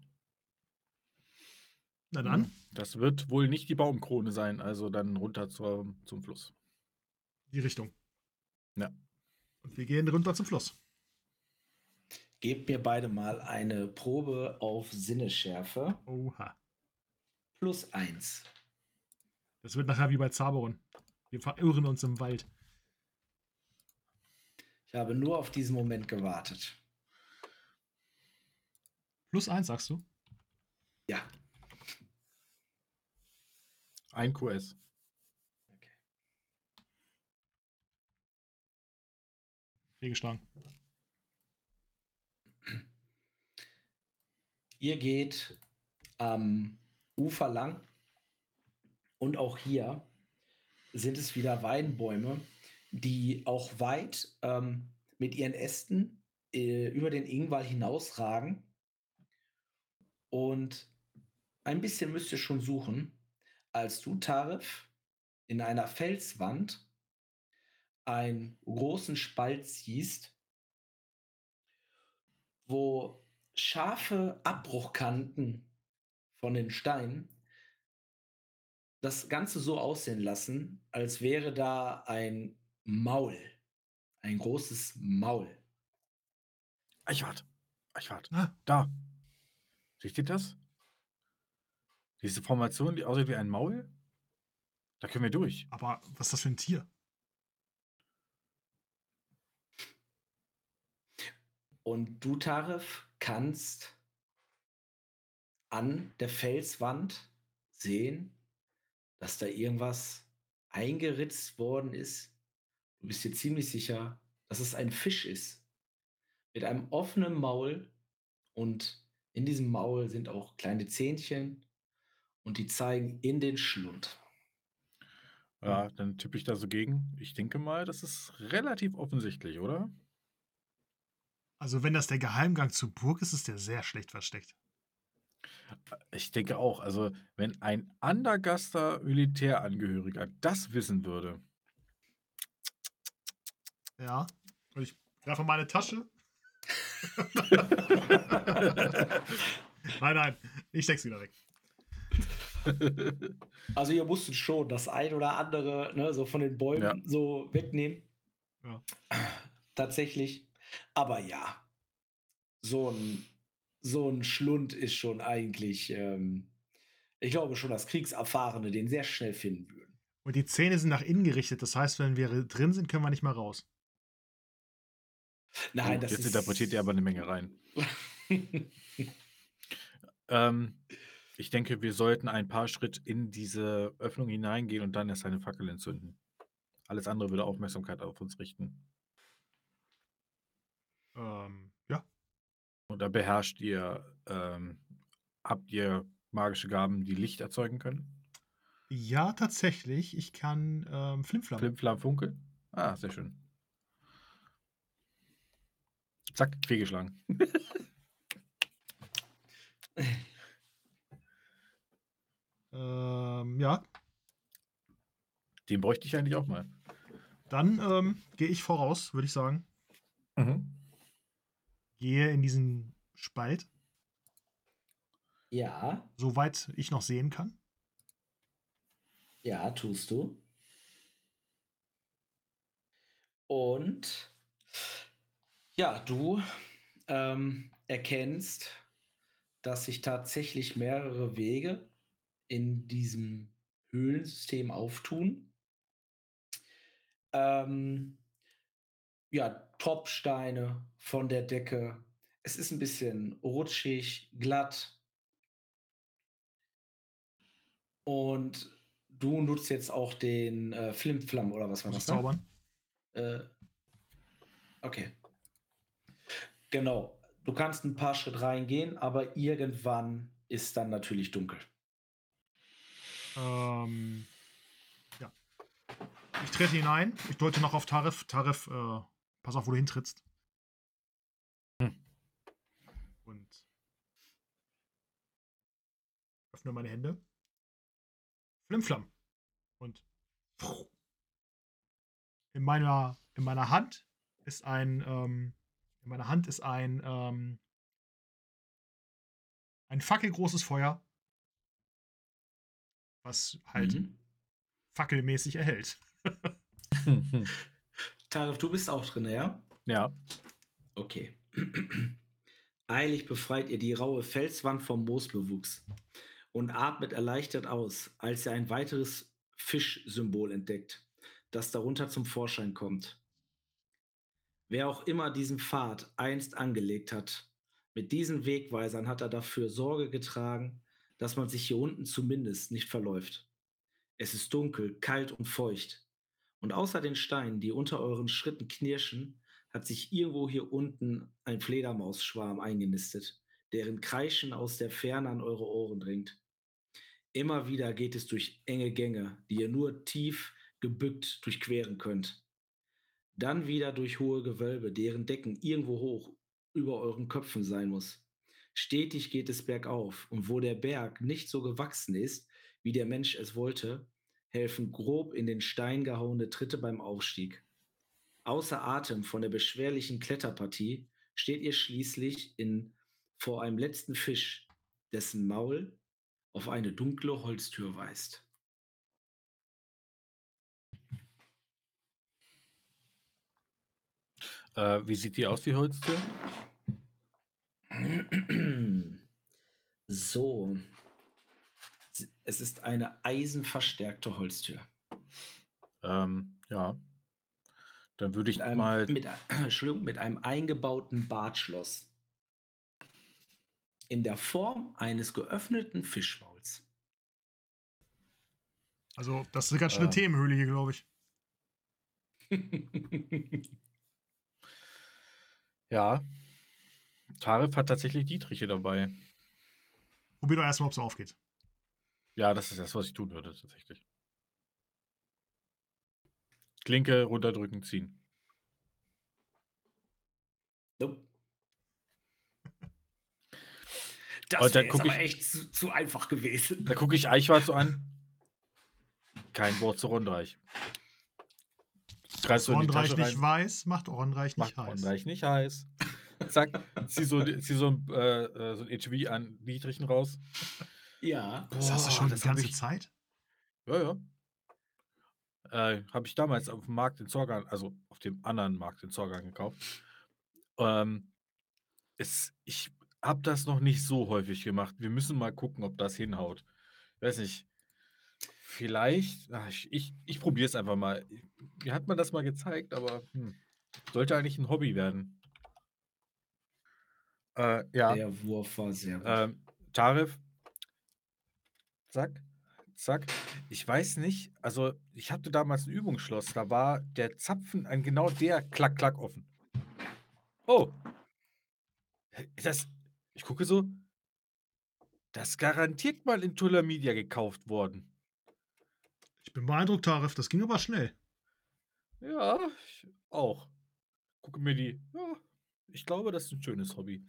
Na dann, Hm, Das wird wohl nicht die Baumkrone sein, also dann runter zur, zum Fluss. die Richtung. Ja. Und wir gehen runter zum Fluss. Gebt mir beide mal eine Probe auf Sinnesschärfe. Oha. Plus eins. Das wird nachher wie bei Zaberon. Wir verirren uns im Wald. Ich habe nur auf diesen Moment gewartet. Plus eins, sagst du? Ja. Ein QS. Fehlgeschlagen. Ihr geht am Ufer lang und auch hier sind es wieder Weinbäume, die auch weit ähm, mit ihren Ästen äh, über den Ingwall hinausragen. Und ein bisschen müsst ihr schon suchen, als du, Tarif, in einer Felswand einen großen Spalt siehst, wo scharfe Abbruchkanten von den Steinen das Ganze so aussehen lassen, als wäre da ein Maul, ein großes Maul. Eichwart. Eichwart. Da. Seht ihr das? Diese Formation, die aussieht wie ein Maul? Da können wir durch. aber was ist das für ein Tier? Und du, Tarif, kannst an der Felswand sehen, dass da irgendwas eingeritzt worden ist. Du bist dir ziemlich sicher, dass es ein Fisch ist. Mit einem offenen Maul und in diesem Maul sind auch kleine Zähnchen und die zeigen in den Schlund. Ja, dann tippe ich da so gegen. Ich denke mal, das ist relativ offensichtlich, oder? Also, wenn das der Geheimgang zur Burg ist, ist der sehr schlecht versteckt. Ich denke auch. Also, wenn ein Andergaster Militärangehöriger das wissen würde. Ja. Ich greife meine Tasche. nein, nein, ich steck's wieder weg. Also ihr musstet schon das ein oder andere ne, so von den Bäumen Ja. so wegnehmen. Ja. Tatsächlich. Aber ja, so ein, so ein Schlund ist schon eigentlich, ähm, ich glaube schon, dass Kriegserfahrene den sehr schnell finden würden. Und die Zähne sind nach innen gerichtet. Das heißt, wenn wir drin sind, können wir nicht mehr raus. Nein, Oh, das jetzt ist. interpretiert ihr aber eine Menge rein. Ähm, ich denke, wir sollten ein paar Schritt in diese Öffnung hineingehen und dann erst eine Fackel entzünden. Alles andere würde Aufmerksamkeit auf uns richten. Ähm, ja. Und da beherrscht ihr, ähm, habt ihr magische Gaben, die Licht erzeugen können? Ja, tatsächlich. Ich kann ähm, Flimflam. Flim, Flam, Funkel? Ah, sehr schön. Zack, fehlgeschlagen. Ähm, ja, Den bräuchte ich eigentlich auch mal. dann ähm, gehe ich voraus, würde ich sagen. Mhm. Gehe in diesen Spalt, Ja, soweit ich noch sehen kann. ja, tust du. Und ja, du ähm, erkennst, dass sich tatsächlich mehrere Wege in diesem Höhlensystem auftun. Ähm, ja, Tropfsteine von der Decke. Es ist ein bisschen rutschig, glatt. Und du nutzt jetzt auch den äh, Flimflam oder was war das? Ne? zaubern. Äh, okay. Genau. Du kannst ein paar Schritte reingehen, aber irgendwann ist dann natürlich dunkel. Ähm, ja. Ich trete hinein. Ich deute noch auf Tarif. Tarif, äh, pass auf, wo du hintrittst. Hm. Und öffne meine Hände. Flimflam. Und in meiner, in meiner Hand ist ein, ähm, in meiner Hand ist ein, ähm, ein fackelgroßes Feuer, was halt Mhm. fackelmäßig erhält. Tarif, du bist auch drin, ja? ja. Okay. Eilig befreit ihr die raue Felswand vom Moosbewuchs und atmet erleichtert aus, als ihr ein weiteres Fischsymbol entdeckt, das darunter zum Vorschein kommt. Wer auch immer diesen Pfad einst angelegt hat, mit diesen Wegweisern hat er dafür Sorge getragen, dass man sich hier unten zumindest nicht verläuft. Es ist dunkel, kalt und feucht. Und außer den Steinen, die unter euren Schritten knirschen, hat sich irgendwo hier unten ein Fledermausschwarm eingenistet, deren Kreischen aus der Ferne an eure Ohren dringt. Immer wieder geht es durch enge Gänge, die ihr nur tief gebückt durchqueren könnt. Dann wieder durch hohe Gewölbe, deren Decken irgendwo hoch über euren Köpfen sein muss. Stetig geht es bergauf, und wo der Berg nicht so gewachsen ist, wie der Mensch es wollte, helfen grob in den Stein gehauene Tritte beim Aufstieg. Außer Atem von der beschwerlichen Kletterpartie steht ihr schließlich in, vor einem letzten Fisch, dessen Maul auf eine dunkle Holztür weist. Äh, wie sieht die aus, die Holztür? So. Es ist eine eisenverstärkte Holztür. Ähm, ja. Dann würde ich Mit einem, mal. mit, Entschuldigung, mit einem eingebauten Bartschloss. In der Form eines geöffneten Fischmauls. Also, das ist eine ganz schöne Äh. Themenhöhle hier, glaube ich. Ja. Tarif hat tatsächlich Dietriche dabei. Probier doch erstmal, ob es aufgeht. Ja, das ist das, was ich tun würde, tatsächlich. Klinke runterdrücken, ziehen. Nope. Das wäre aber ich- echt zu, zu einfach gewesen. Da gucke ich Eichwart so an. Kein Wort zu Rondreich. Greifst Tasche nicht rein. weiß, macht Ornreich nicht Macht heiß. Rondreich nicht heiß. Zack, zieh so, zieh so ein, äh, äh, so ein HV an Dietrichen raus. Ja. Das hast du Boah, schon die ganze ich- Zeit? Ja, ja. Äh, habe ich damals auf dem Markt in Zorgan, also auf dem anderen Markt in Zorgan gekauft. Ähm, es, ich habe das noch nicht so häufig gemacht. Wir müssen mal gucken, ob das hinhaut. Weiß nicht. Vielleicht, ach, ich, ich, ich probiere es einfach mal. Mir hat man das mal gezeigt, aber hm, sollte eigentlich ein Hobby werden. Äh, ja. Der Wurf war sehr gut. Ähm, Tarif. Zack, zack. Ich weiß nicht, also ich hatte damals ein Übungsschloss, da war der Zapfen an genau der klack, klack offen. Oh. Ist Das, ich gucke so, das ist garantiert mal in Tulla Media gekauft worden. Ich bin beeindruckt, Tarif. Das ging aber schnell. Ja, ich auch. Gucke mir die, ja, Ich glaube, das ist ein schönes Hobby.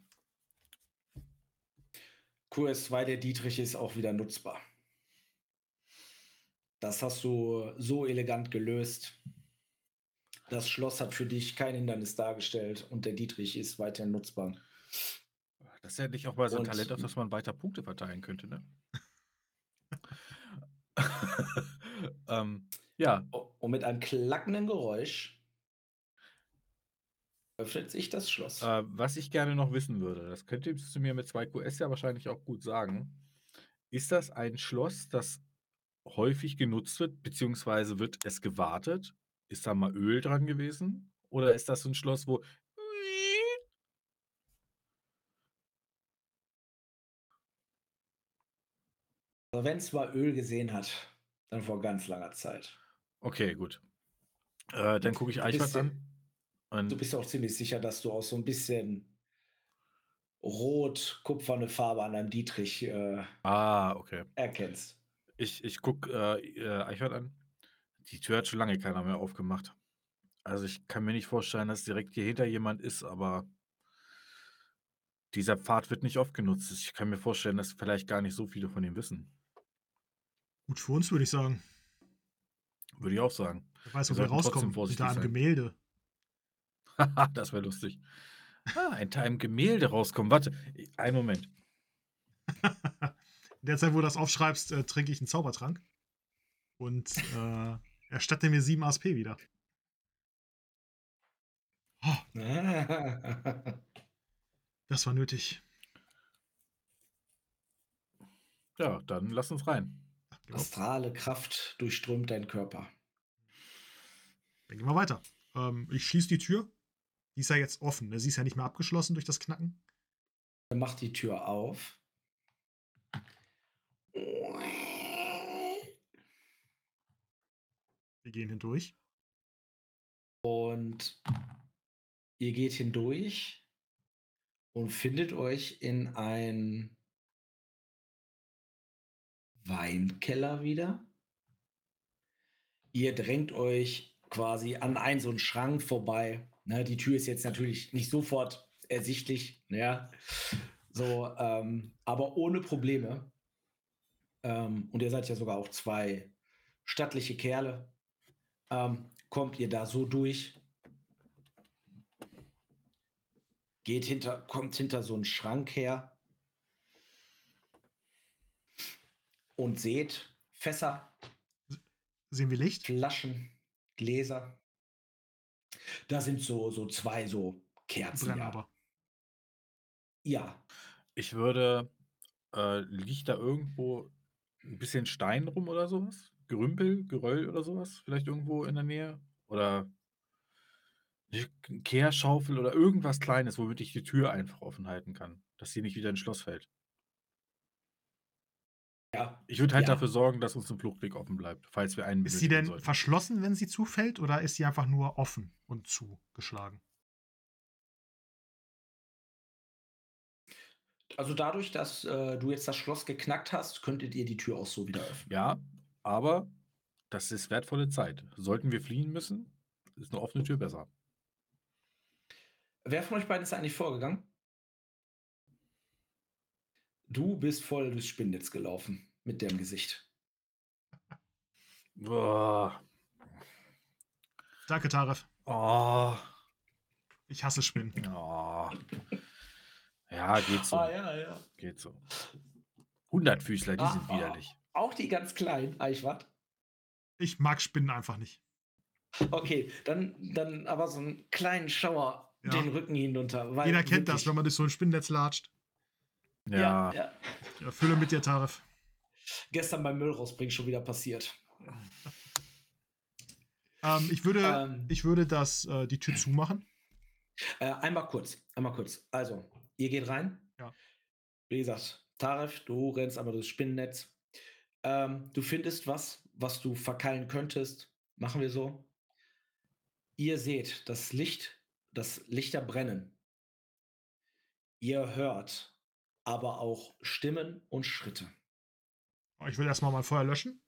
QS2 der Dietrich ist auch wieder nutzbar. Das hast du so elegant gelöst. Das Schloss hat für dich kein Hindernis dargestellt und der Dietrich ist weiterhin nutzbar. Das ist ja nicht auch mal so ein Und- Talent, auf das man weiter Punkte verteilen könnte, ne? ähm, ja, Und mit einem klackenden Geräusch öffnet sich das Schloss. äh, was ich gerne noch wissen würde, das könntest du mir mit 2 QS ja wahrscheinlich auch gut sagen. Ist das ein Schloss, das häufig genutzt wird, beziehungsweise wird es gewartet? Ist da mal Öl dran gewesen? Oder ist das ein Schloss, wo Also wenn es mal Öl gesehen hat, dann vor ganz langer Zeit. Okay, gut. Äh, dann gucke ich ja- an. Und Du bist auch ziemlich sicher, dass du auch so ein bisschen rot-kupferne Farbe an einem Dietrich äh, ah, okay. erkennst. Ich, ich gucke äh, äh, Eichwart an. Die Tür hat schon lange keiner mehr aufgemacht. Also ich kann mir nicht vorstellen, dass direkt hier hinter jemand ist, aber dieser Pfad wird nicht oft genutzt. Ich kann mir vorstellen, dass vielleicht gar nicht so viele von ihm wissen. Gut für uns, würde ich sagen. Würde ich auch sagen. Wer weiß, ob wir rauskommen. Hinter einem sein. Gemälde. Das wäre lustig. Ah, hinter einem Gemälde rauskommen. Warte, einen Moment. In der Zeit, wo du das aufschreibst, äh, trinke ich einen Zaubertrank. Und äh, erstatte mir 7 ASP wieder. Oh, das war nötig. Ja, dann lass uns rein. Genau. Astrale Kraft durchströmt deinen Körper. Dann gehen wir weiter. Ähm, ich schließe die Tür. Die ist ja jetzt offen. Ne? Sie ist ja nicht mehr abgeschlossen durch das Knacken. Dann macht die Tür auf. Wir gehen hindurch. Und ihr geht hindurch und findet euch in ein Weinkeller wieder. Ihr drängt euch quasi an einen so einen Schrank vorbei. Ne, die Tür ist jetzt natürlich nicht sofort ersichtlich, ja. So, ähm, aber ohne Probleme. Ähm, und ihr seid ja sogar auch zwei stattliche Kerle. Ähm, kommt ihr da so durch? Geht hinter, kommt hinter so einen Schrank her und seht Fässer, Sehen wir Licht? Flaschen, Gläser. Da sind so, so zwei so Kerzen. Aber. ja, Ich würde, äh, liegt da irgendwo ein bisschen Stein rum oder sowas? Gerümpel, Geröll oder sowas? Vielleicht irgendwo in der Nähe? Oder eine Kehrschaufel oder irgendwas Kleines, womit ich die Tür einfach offen halten kann, dass sie nicht wieder ins Schloss fällt. Ja. Ich würde halt Ja. dafür sorgen, dass uns ein Fluchtweg offen bleibt, falls wir einen Ist sie denn sollten. verschlossen, wenn sie zufällt, oder ist sie einfach nur offen und zugeschlagen? Also dadurch, dass äh, du jetzt das Schloss geknackt hast, könntet ihr die Tür auch so wieder öffnen. Ja, aber das ist wertvolle Zeit. Sollten wir fliehen müssen, ist eine offene Tür besser. Wer von euch beiden ist eigentlich vorgegangen? Du bist voll durchs Spinnnetz gelaufen mit dem Gesicht. Boah. Danke, Taref. Oh. Ich hasse Spinnen. Oh. Ja, geht so. Ah, ja, ja. Geht so. Hundertfüßler, die Ah, sind ah. widerlich. Auch die ganz kleinen, Eichwart. Ich mag Spinnen einfach nicht. Okay, dann, dann aber so einen kleinen Schauer Ja. den Rücken hinunter. Weil Jeder kennt das, wirklich- wenn man durch so ein Spinnennetz latscht. Ja, Ja, ja. Ja, fülle mit dir, Taref. Gestern beim Müll rausbringen schon wieder passiert. Ähm, ich, würde, Ähm. ich würde das, äh, die Tür zumachen. Äh, einmal kurz, einmal kurz. Also, ihr geht rein. Ja. Wie gesagt, Taref, du rennst aber durchs Spinnennetz. Ähm, du findest was, was du verkeilen könntest. Machen wir so. Ihr seht das Licht, das Lichter brennen. Ihr hört aber auch Stimmen und Schritte. Ich will erstmal mein Feuer löschen.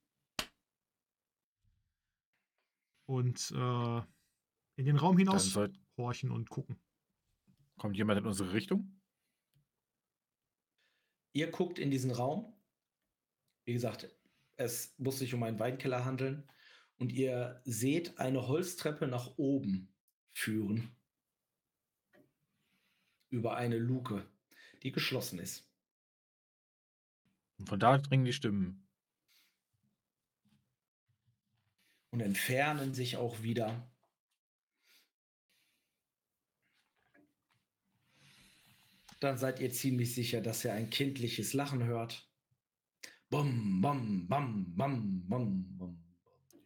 Und äh, in den Raum hinaus horchen und gucken. Kommt jemand in unsere Richtung? Ihr guckt in diesen Raum. Wie gesagt, es muss sich um einen Weinkeller handeln. Und ihr seht eine Holztreppe nach oben führen. Über eine Luke, die geschlossen ist. Und von da dringen die Stimmen. Und entfernen sich auch wieder. Dann seid ihr ziemlich sicher, dass ihr ein kindliches Lachen hört. Bum, bum, bum, bum, bum, bum.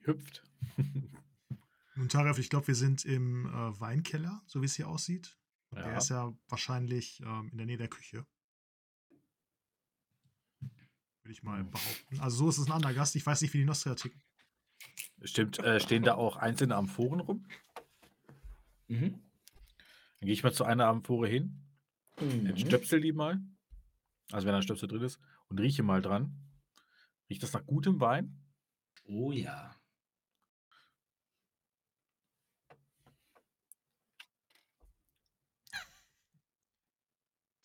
Hüpft. Nun, Taref, ich glaube, wir sind im äh, Weinkeller, so wie es hier aussieht. Und Der Ja. ist ja wahrscheinlich ähm, in der Nähe der Küche. Würde ich mal behaupten. Also so ist es ein anderer Gast. Ich weiß nicht, wie die Nostria ticken. Stimmt, äh, stehen da auch einzelne Amphoren rum? Mhm. Dann gehe ich mal zu einer Amphore hin, Mhm. entstöpsel die mal, also wenn da ein Stöpsel drin ist, und rieche mal dran. Riecht das nach gutem Wein? Oh ja.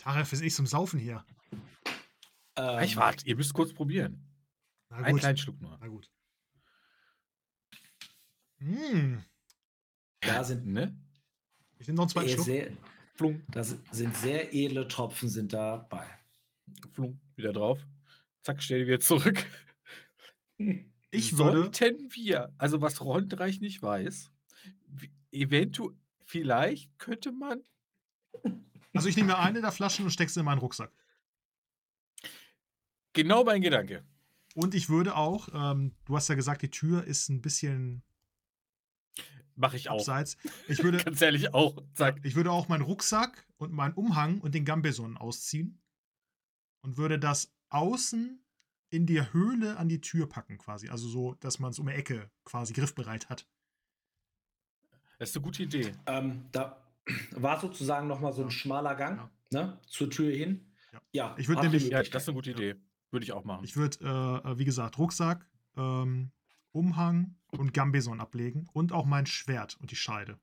Taref ist nicht zum Saufen hier. Ähm, ich warte, ihr müsst kurz probieren. Na Einen kleinen Schluck nur. Na gut. Mm, Da sind Ne? ich nehme noch zweiten eh Schluck. sehr, sind sehr edle Tropfen sind dabei. flunk, wieder drauf. Zack, stell die wieder zurück. Ich würde, Sollten wir, also was Rondreich nicht weiß, eventuell, vielleicht könnte man. Also ich nehme mir eine der Flaschen und stecke sie in meinen Rucksack. Genau mein Gedanke. Und ich würde auch, ähm, du hast ja gesagt, die Tür ist ein bisschen Mache ich auch. abseits. Ich würde, Ganz ehrlich auch. Zack. ich würde auch meinen Rucksack und meinen Umhang und den Gambeson ausziehen und würde das außen in die Höhle an die Tür packen quasi. Also so, dass man es um die Ecke quasi griffbereit hat. Das ist eine gute Idee. Ähm, da war sozusagen noch mal so ein Ja. schmaler Gang Ja. ne, zur Tür hin. Ja. Ja, Ich würd habt ihr nämlich- Ja, das ist eine gute Idee. Würde ich auch machen. Ich würde, äh, äh, wie gesagt, Rucksack, ähm, Umhang und Gambeson ablegen und auch mein Schwert und die Scheide.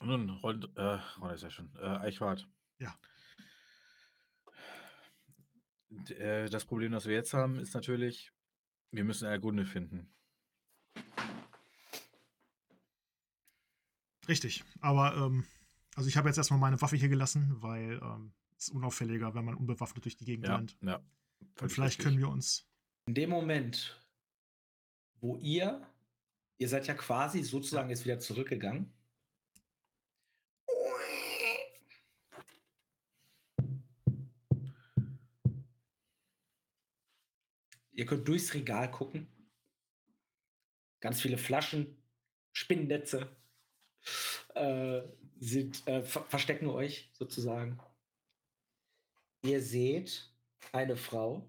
Nun, Rond, äh, Rond ist ja schon. Äh, Eichwart. Ja. D- Äh, das Problem, das wir jetzt haben, ist natürlich, wir müssen Ergunde finden. Richtig, aber ähm, also ich habe jetzt erstmal meine Waffe hier gelassen, weil ähm, es ist unauffälliger, wenn man unbewaffnet durch die Gegend Ja, rennt. ja. Und vielleicht richtig. können wir uns. In dem Moment, wo ihr, ihr seid ja quasi sozusagen jetzt wieder zurückgegangen. Ihr könnt durchs Regal gucken. Ganz viele Flaschen, Spinnennetze äh, sind, äh, ver verstecken euch sozusagen. Ihr seht eine Frau,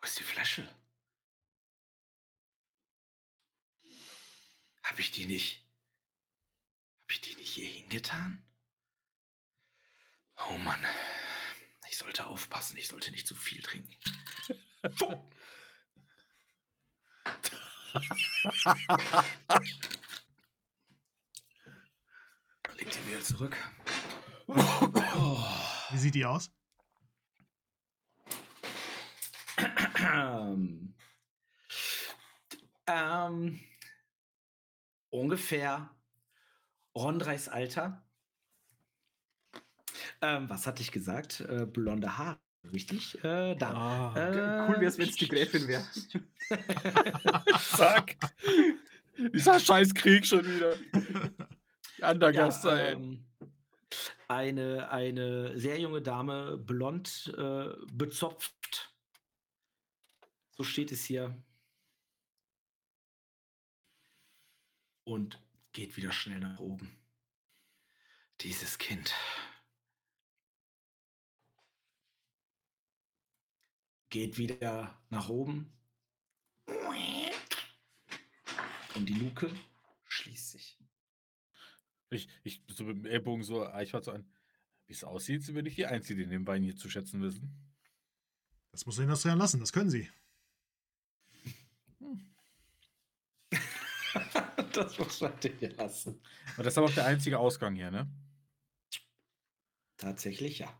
Wo ist die Flasche? Habe ich die nicht? Habe ich die nicht hier hingetan? Oh Mann. Ich sollte aufpassen, ich sollte nicht zu viel trinken. Legt sie wieder zurück. Oh. Wie sieht die aus? Ähm, ähm, ungefähr Rondreis Alter. Ähm, was hatte ich gesagt? Äh, blonde Haare, richtig? Äh, da. Ah, Äh, Cool wäre es, wenn es die Gräfin wäre. Zack. Dieser scheiß Krieg schon wieder. Andergast Ja, sein. ähm, eine, eine sehr junge Dame, blond äh, bezopft. So steht es hier. Und geht wieder schnell nach oben. Dieses Kind. Geht wieder nach oben. Und die Luke schließt sich. Ich, ich so mit dem Ellbogen so Eichwart so an. Wie es aussieht, bin ich die Einzige, die den Wein hier zu schätzen wissen. Das muss Ihnen das ja lassen, das können Sie. das muss man dir lassen. Und das ist aber auch der einzige Ausgang hier, ne? Tatsächlich, ja.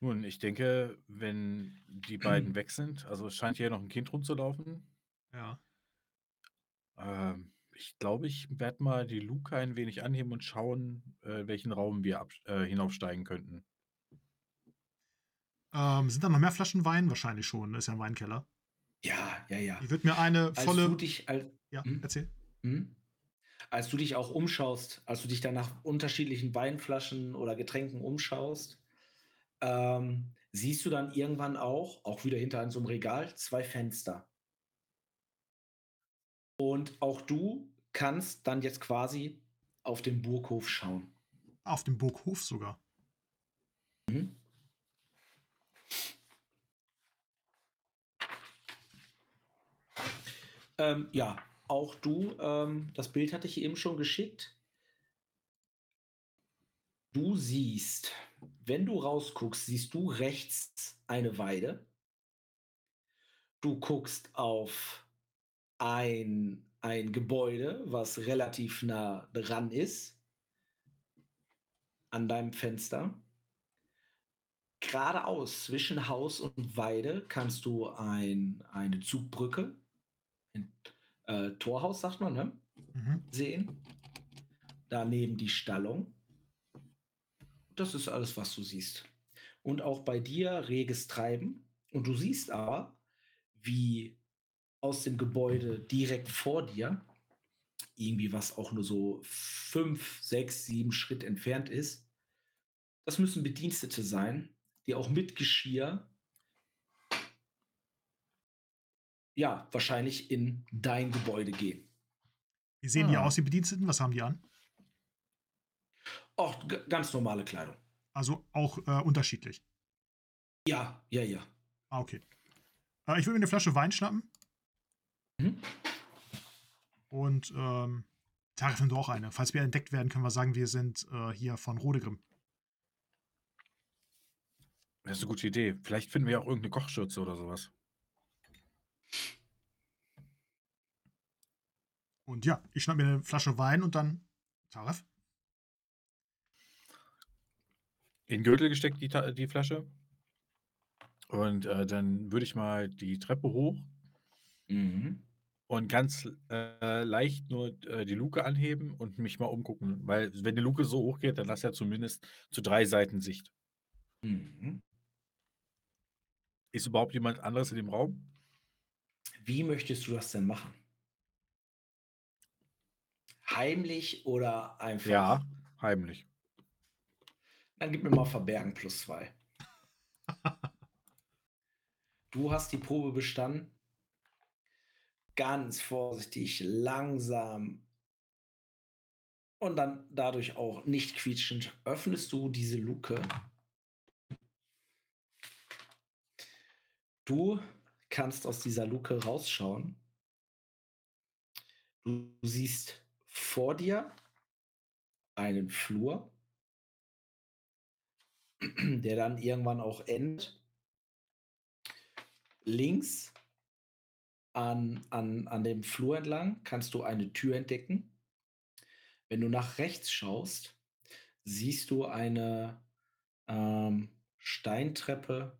Nun, ich denke, wenn die beiden weg sind, also es scheint hier noch ein Kind rumzulaufen. Ja. Ähm, ich glaube, ich werde mal die Luke ein wenig anheben und schauen, äh, welchen Raum wir ab, äh, hinaufsteigen könnten. Ähm, sind da noch mehr Flaschen Wein? Wahrscheinlich schon. Ist ja ein Weinkeller. Ja, ja, ja. Ich würde mir eine Als volle. du dich, als, ja, Hm? erzähl. hm? als du dich auch umschaust, als du dich dann nach unterschiedlichen Weinflaschen oder Getränken umschaust, ähm, siehst du dann irgendwann auch, auch wieder hinter in so einem Regal, zwei Fenster. Und auch du kannst dann jetzt quasi auf den Burghof schauen. Auf dem Burghof sogar. Mhm. Ähm, ja, auch du, ähm, das Bild hatte ich eben schon geschickt. Du siehst, wenn du rausguckst, siehst du rechts eine Weide. Du guckst auf ein, ein Gebäude, was relativ nah dran ist, an deinem Fenster. Geradeaus zwischen Haus und Weide kannst du ein, eine Zugbrücke, ein äh, Torhaus, sagt man, ne? Mhm. sehen. Daneben die Stallung. Das ist alles, was du siehst. Und auch bei dir reges Treiben. Und du siehst aber, wie aus dem Gebäude direkt vor dir, irgendwie was auch nur so fünf, sechs, sieben Schritt entfernt ist, das müssen Bedienstete sein, die auch mit Geschirr, ja, wahrscheinlich in dein Gebäude gehen. Wie sehen die Ah. aus, die Bediensteten? Was haben die an? Auch ganz normale Kleidung. Also auch äh, unterschiedlich. Ja, ja, ja. Ah, okay. Äh, ich würde mir eine Flasche Wein schnappen. Mhm. Und ähm, Tarif nimmt auch eine. Falls wir entdeckt werden, können wir sagen, wir sind äh, hier von Rodegrim. Das ist eine gute Idee. Vielleicht finden wir ja auch irgendeine Kochschürze oder sowas. Und ja, ich schnapp mir eine Flasche Wein und dann Tarif. In den Gürtel gesteckt, die, Ta- die Flasche. Und äh, dann würde ich mal die Treppe hoch Mhm. und ganz äh, leicht nur äh, die Luke anheben und mich mal umgucken. Weil, wenn die Luke so hoch geht, dann lass ja zumindest zu drei Seiten Sicht. Mhm. Ist überhaupt jemand anderes in dem Raum? Wie möchtest du das denn machen? Heimlich oder einfach? Ja, heimlich. Dann gib mir mal Verbergen plus zwei. Du hast die Probe bestanden. Ganz vorsichtig, langsam und dann dadurch auch nicht quietschend öffnest du diese Luke. Du kannst aus dieser Luke rausschauen. Du siehst vor dir einen Flur, der dann irgendwann auch endet. Links an, an, an dem Flur entlang kannst du eine Tür entdecken. Wenn du nach rechts schaust, siehst du eine ähm, Steintreppe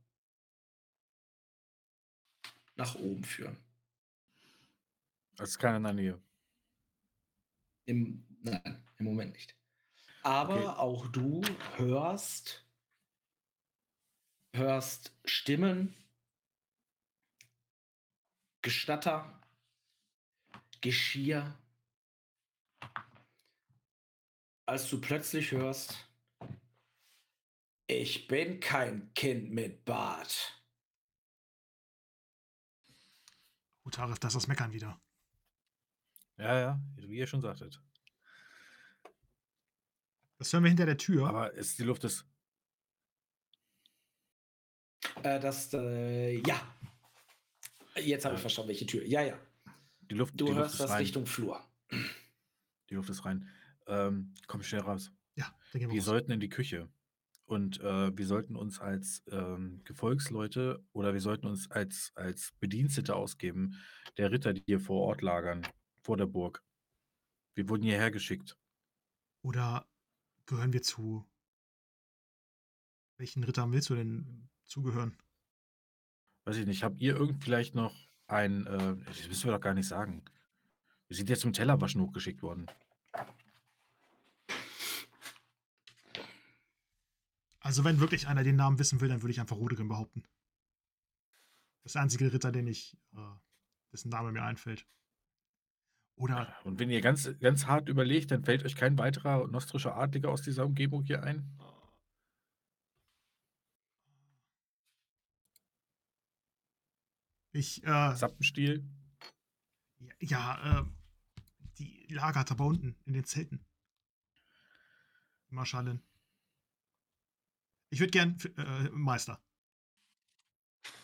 nach oben führen. Das ist der Nähe. Im, nein, im Moment nicht. Aber Okay. auch du hörst, hörst Stimmen, Gestatter, Geschirr. Als du plötzlich hörst, ich bin kein Kind mit Bart. Tarif, das ist das Meckern wieder. Ja, ja, wie ihr schon sagtet. Das hören wir hinter der Tür. Aber es, die Luft ist. Äh, das, äh, ja. Jetzt habe ich Ja. verstanden, welche Tür. Ja, ja. Die Luft, Du die Luft hörst ist das rein. Richtung Flur. Die Luft ist rein. Ähm, komm schnell raus. ja, dann gehen wir Wir sollten in die Küche. und äh, wir sollten uns als ähm, Gefolgsleute oder wir sollten uns als, als Bedienstete ausgeben, der Ritter, die hier vor Ort lagern, vor der Burg. Wir wurden hierher geschickt. Oder gehören wir zu. Welchen Rittern willst du denn zugehören? Weiß ich nicht, habt ihr irgend vielleicht noch ein, äh, das müssen wir doch gar nicht sagen. Wir sind jetzt zum Tellerwaschen hochgeschickt worden. Also, wenn wirklich einer den Namen wissen will, dann würde ich einfach Rodegrim behaupten. Das einzige Ritter, den ich, äh, dessen Name mir einfällt. Oder Und wenn ihr ganz, ganz hart überlegt, dann fällt euch kein weiterer nostrischer Adliger aus dieser Umgebung hier ein? Ich, äh, Sappenstiel? ja, ja äh, die Lager da unten in den Zelten. Marschallin. Ich würde gern, äh, Meister.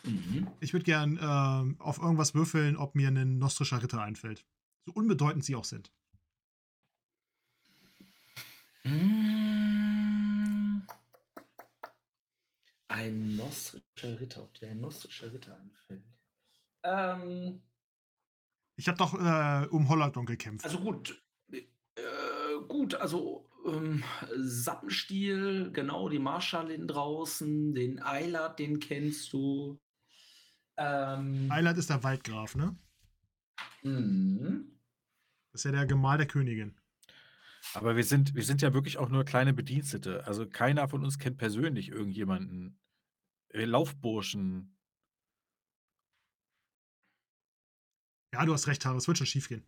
Mhm. Ich würde gern ähm, auf irgendwas würfeln, ob mir ein nostrischer Ritter einfällt. So unbedeutend sie auch sind. Mm. Ein nostrischer Ritter, ob dir ein nostrischer Ritter einfällt. Ähm, Ich habe doch äh, um Hollandon gekämpft. also gut. Äh, gut, also ähm, Sappenstiel, genau, die Marschallin draußen, den Eilert, den kennst du. Ähm, Eilert ist der Waldgraf, ne? mhm. Das ist ja der Gemahl der Königin. Aber wir sind, wir sind ja wirklich auch nur kleine Bedienstete. Also keiner von uns kennt persönlich irgendjemanden. Äh, Laufburschen. Ja, du hast recht, Harry, es wird schon schief gehen.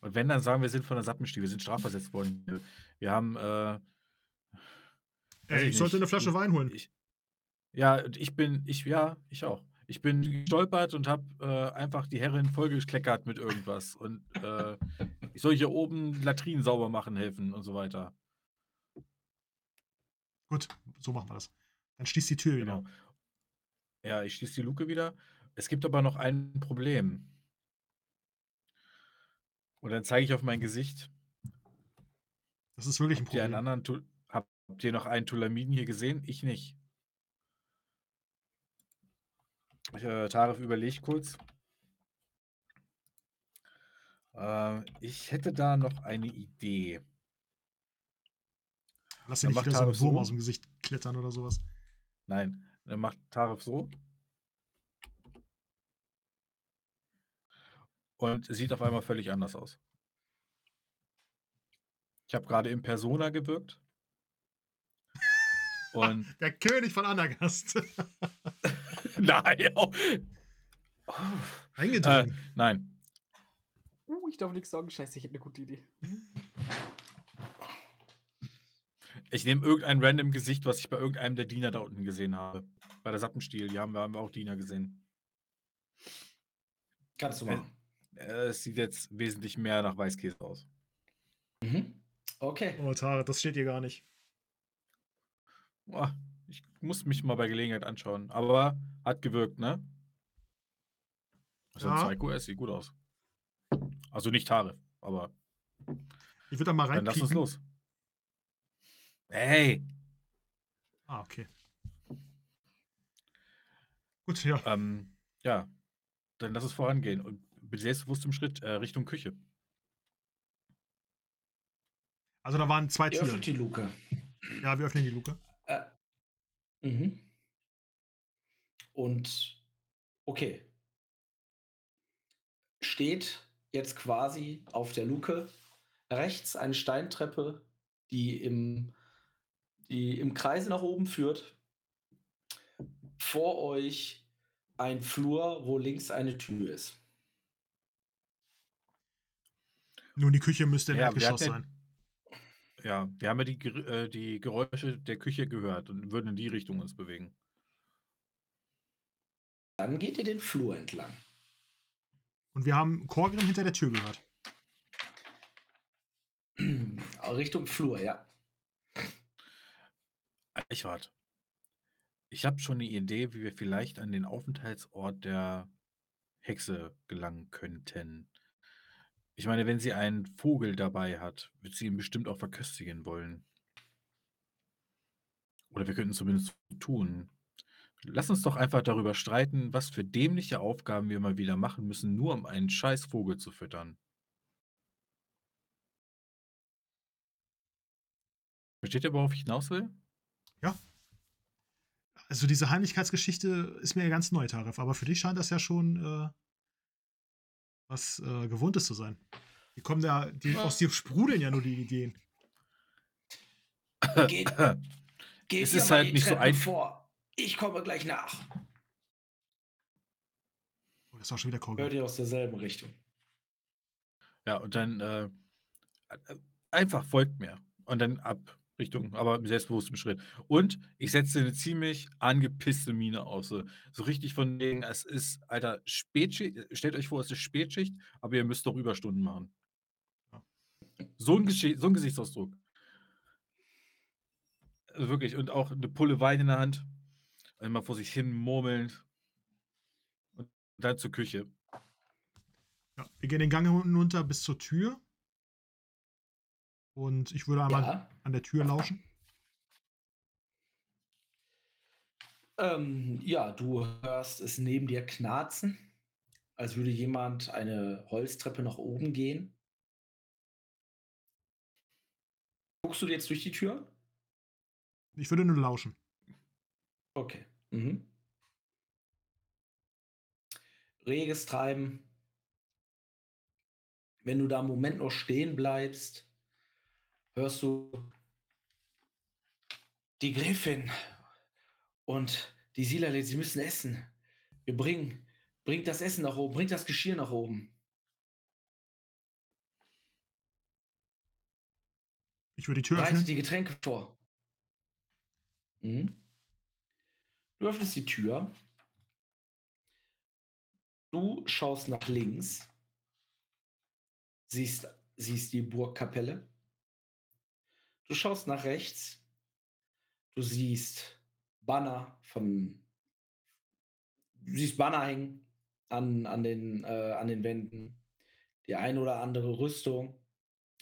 Und wenn, dann sagen wir, sind von der Sappenstiel, wir sind strafversetzt worden. Wir- haben. Äh, Ey, ich sollte nicht, eine Flasche ich- Wein holen. Ich, ja, ich bin, ich, ja, ich auch. Ich bin gestolpert und habe äh, einfach die Herrin vollgekleckert mit irgendwas. Und äh, ich soll hier oben Latrinen sauber machen helfen und so weiter. Gut, so machen wir das. Dann schließt die Tür wieder. Genau. Ja, ich schließe die Luke wieder. Es gibt aber noch ein Problem. Und dann zeige ich auf mein Gesicht. Das ist wirklich ein Habt ihr einen Problem. anderen habt ihr noch einen Tulamiden hier gesehen? Ich nicht. Ich, äh, Tarif überlegt kurz. Äh, ich hätte da noch eine Idee. Lass Dann nicht macht wieder so ein Tarif Wurm so. aus dem Gesicht klettern oder sowas. Nein, dann macht Tarif so. Und es sieht auf einmal völlig anders aus. Ich habe gerade in Persona gewirkt. Und Der König von Anagast. nein, oh. Oh. Äh, nein. Uh, ich darf nichts sagen. Scheiße, ich hätte eine gute Idee. Ich nehme irgendein random Gesicht, was ich bei irgendeinem der Diener da unten gesehen habe. Bei der Sappenstiel, die haben wir, haben wir auch Diener gesehen. Kannst du Äh, machen. Äh, Es sieht jetzt wesentlich mehr nach Weißkäse aus. Mhm. Okay. Oh, Tare, das steht hier gar nicht. Ich muss mich mal bei Gelegenheit anschauen. Aber hat gewirkt, ne? Also Ja. ein Psycho, es sieht gut aus. Also nicht Haare, aber Ich würde da mal dann lass uns los. Hey! Ah, okay. Gut, ja. Ähm, ja, dann lass es vorangehen und mit selbstbewusstem Schritt äh, Richtung Küche. Also da waren zwei Türen. öffnet die Luke. Ja, wir öffnen die Luke. Äh, mhm. Und okay. Steht jetzt quasi auf der Luke rechts eine Steintreppe, die im, die im Kreise nach oben führt. Vor euch ein Flur, wo links eine Tür ist. Nun, die Küche müsste im Ja, Erdgeschoss sein. Ja, wir haben ja die, äh, die Geräusche der Küche gehört und würden in die Richtung uns bewegen. Dann geht ihr den Flur entlang. Und wir haben Korgrim hinter der Tür gehört. Richtung Flur, ja. Ich warte. Ich habe schon eine Idee, wie wir vielleicht an den Aufenthaltsort der Hexe gelangen könnten. Ich meine, wenn sie einen Vogel dabei hat, wird sie ihn bestimmt auch verköstigen wollen. Oder wir könnten zumindest tun. Lass uns doch einfach darüber streiten, was für dämliche Aufgaben wir mal wieder machen müssen, nur um einen scheiß Vogel zu füttern. Versteht ihr, worauf ich hinaus will? Ja. Also diese Heimlichkeitsgeschichte ist mir ja ganz neu, Tarif, aber für dich scheint das ja schon äh, was äh, Gewohntes zu sein. Die kommen da, die, aus dir sprudeln ja nur die Ideen. Geht, geht Es ist halt nicht so Treppen ein- vor. Ich komme gleich nach. Oh, das war schon wieder Hört Callback. ihr aus derselben Richtung. Ja, und dann äh, äh, einfach folgt mir. Und dann ab Richtung, aber mit selbstbewusstem Schritt. Und ich setze eine ziemlich angepisste Miene aus. So, so richtig von denen, es ist, Alter, Spätschicht. Stellt euch vor, es ist Spätschicht, aber ihr müsst doch Überstunden machen. So ein, Geschi so ein Gesichtsausdruck. Also wirklich. Und auch eine Pulle Wein in der Hand. Immer vor sich hin murmelnd. Und dann zur Küche. Ja, wir gehen den Gang hinunter bis zur Tür. Und ich würde einmal Ja. an der Tür lauschen. Ähm, ja, du hörst es neben dir knarzen, als würde jemand eine Holztreppe nach oben gehen. Guckst du jetzt durch die Tür? Ich würde nur lauschen. Okay. Mhm. Reges Treiben. Wenn du da einen Moment noch stehen bleibst, hörst du die Gräfin und die Silale, sie müssen essen. Wir bringen, bringt das Essen nach oben, bringt das Geschirr nach oben. Ich würde die Tür Bereitet öffnen. die Getränke vor. Mhm. Du öffnest die Tür. Du schaust nach links. Siehst, siehst die Burgkapelle. Du schaust nach rechts. Du siehst Banner von. Du siehst Banner hängen an, an, den, äh, an den Wänden. Die ein oder andere Rüstung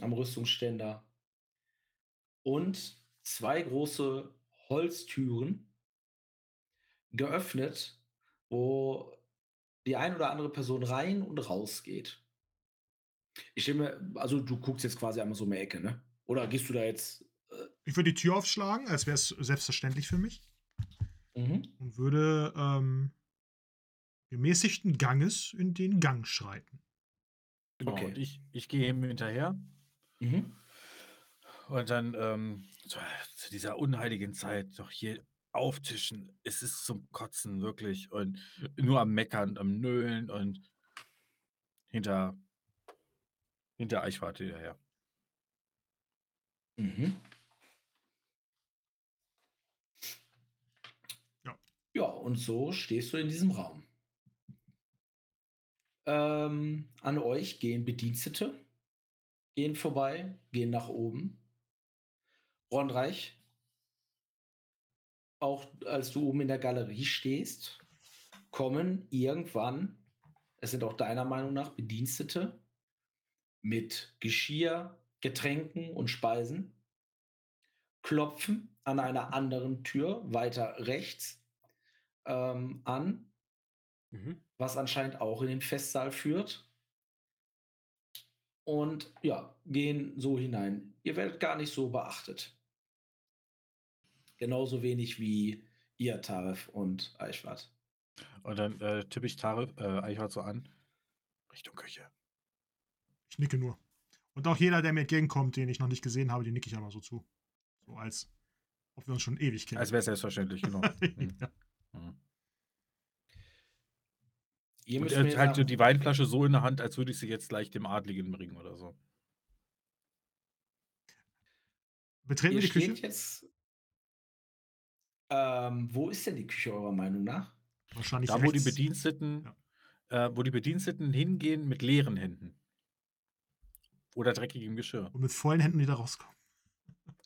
am Rüstungsständer und zwei große Holztüren geöffnet, wo die ein oder andere Person rein und raus geht. Ich mir, also du guckst jetzt quasi einmal so um die Ecke, ne? Oder gehst du da jetzt? Ich würde die Tür aufschlagen, als wäre es selbstverständlich für mich. Mhm. Und würde ähm, gemäßigten Ganges in den Gang schreiten. Genau. Okay. Und ich, ich gehe ihm hinterher. Mhm. Und dann ähm, zu, zu dieser unheiligen Zeit doch hier auftischen. Es ist zum Kotzen, wirklich. Und nur am Meckern, am Nölen und hinter, hinter Eichwarte hinterher. Mhm. Ja. Ja, und so stehst du in diesem Raum. Ähm, an euch gehen Bedienstete, gehen vorbei, gehen nach oben. Ronreich, auch als du oben in der Galerie stehst, kommen irgendwann, es sind auch deiner Meinung nach Bedienstete mit Geschirr, Getränken und Speisen, klopfen an einer anderen Tür weiter rechts ähm, an, Mhm. was anscheinend auch in den Festsaal führt. Und ja, gehen so hinein. Ihr werdet gar nicht so beachtet. Genauso wenig wie ihr, Tarif und Eichwart. Und dann äh, tippe ich Tarif, äh, Eichwart so an. Richtung Küche. Ich nicke nur. Und auch jeder, der mir entgegenkommt, den ich noch nicht gesehen habe, den nicke ich einmal so zu. So als ob wir uns schon ewig kennen. Als wäre es selbstverständlich, genau. Mhm. ja. Mhm. Ihr Und müsst mir halt so die Weinflasche so in der Hand, als würde ich sie jetzt gleich dem Adligen bringen oder so. Betreten wir Ihr die Küche? jetzt. Ähm, wo ist denn die Küche eurer Meinung nach? Wahrscheinlich Da, wo die. Bediensteten, äh, wo die Bediensteten hingehen mit leeren Händen. Oder dreckigem Geschirr. Und mit vollen Händen wieder rauskommen.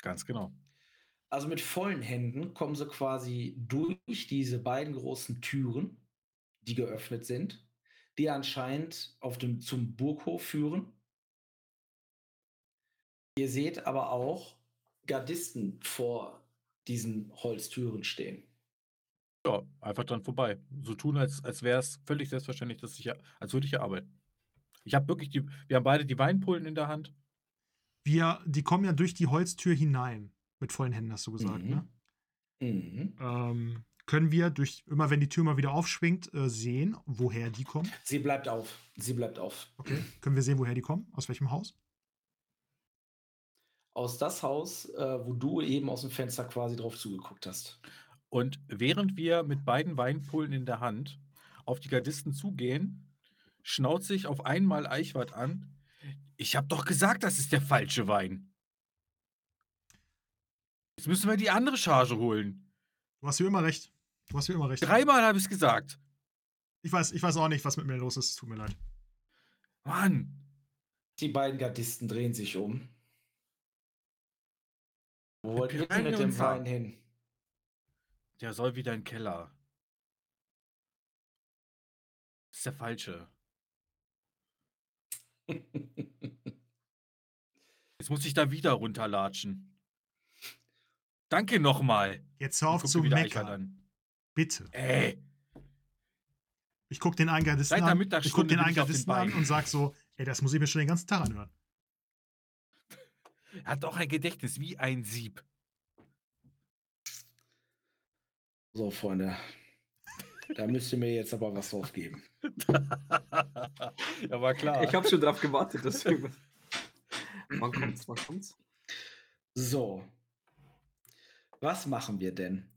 Ganz genau. Also mit vollen Händen kommen sie quasi durch diese beiden großen Türen, die geöffnet sind, die anscheinend auf dem, zum Burghof führen. Ihr seht aber auch Gardisten vor diesen Holztüren stehen. Ja, einfach dran vorbei. So tun, als, als wäre es völlig selbstverständlich, dass ich als würde ich hier arbeiten. Ich habe wirklich die, wir haben beide die Weinpullen in der Hand. Wir, die kommen ja durch die Holztür hinein. Mit vollen Händen, hast du gesagt, Mhm. ne? Mhm. Ähm, können wir durch, immer wenn die Tür mal wieder aufschwingt, äh, sehen, woher die kommen? Sie bleibt auf. Sie bleibt auf. Okay. Können wir sehen, woher die kommen? Aus welchem Haus? Aus das Haus, äh, wo du eben aus dem Fenster quasi drauf zugeguckt hast. Und während wir mit beiden Weinpullen in der Hand auf die Gardisten zugehen, schnauzt sich auf einmal Eichwart an. Ich habe doch gesagt, das ist der falsche Wein. Jetzt müssen wir die andere Charge holen. Du hast hier immer recht. Du hast hier immer recht. Dreimal habe ich es gesagt. Ich weiß, ich weiß auch nicht, was mit mir los ist. Tut mir leid. Mann. Die beiden Gardisten drehen sich um. Wo wollt ihr Piranha mit dem Wein hin? Der soll wieder in den Keller. Das ist der falsche. Jetzt muss ich da wieder runterlatschen. Danke nochmal. Jetzt hör auf zu meckern. an. Bitte. Ey, Ich guck den einen Gardisten Seit der an. Ich guck den bin einen ich auf den Gardisten an und sag so, ey, das muss ich mir schon den ganzen Tag anhören. er hat auch ein Gedächtnis wie ein Sieb. So, Freunde. Da müsst ihr mir jetzt aber was drauf geben. ja, war klar. Ich habe schon drauf gewartet, deswegen. wann kommt's? Wann kommt's? So. Was machen wir denn?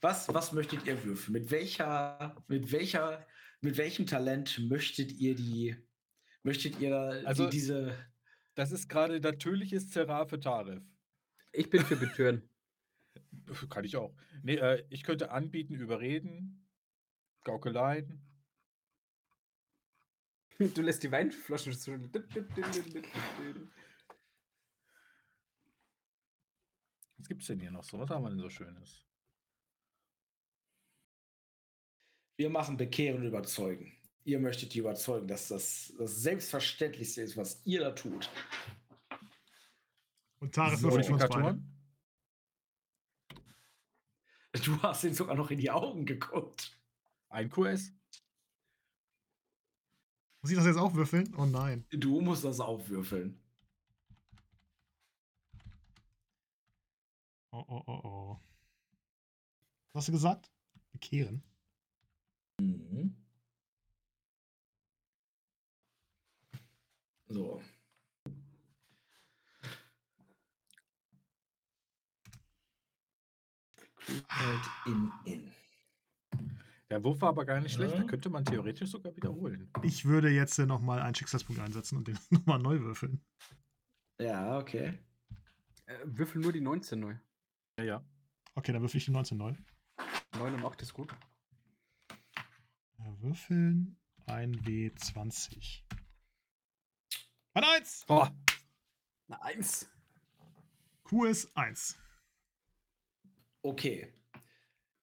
Was, was möchtet ihr würfeln? Mit welcher, mit welcher, mit welchem Talent möchtet ihr die, möchtet ihr Also- die, diese, das ist gerade natürliches Zerrar für Tarif. Ich bin für Betören. Kann ich auch. Nee, äh, ich könnte anbieten, überreden, Gaukeleien. Du lässt die Weinflaschen so. Was gibt's denn hier noch so? Was haben wir denn so Schönes? wir machen bekehren und überzeugen. Ihr möchtet die überzeugen, dass das das Selbstverständlichste ist, was ihr da tut. Und Tarek So. würfelt für uns beide. Du hast ihn sogar noch in die Augen geguckt. Ein QS? Muss ich das jetzt auch würfeln? Oh nein. Du musst das aufwürfeln. Oh, oh, oh, oh. Was hast du gesagt? Bekehren. Mhm. So. Halt in in. Der Wurf war aber gar nicht schlecht. Ja. Da könnte man theoretisch sogar wiederholen. Ich würde jetzt nochmal einen Schicksalspunkt einsetzen und den nochmal neu würfeln. Ja, okay. Äh, würfel nur die 19 neu. Ja, ja. Okay, dann würfel ich die 19 neu. 9 und 8 ist gut. Ja, würfeln. Ein W20. Ein 1! Boah, Na, 1. Q ist 1. Okay.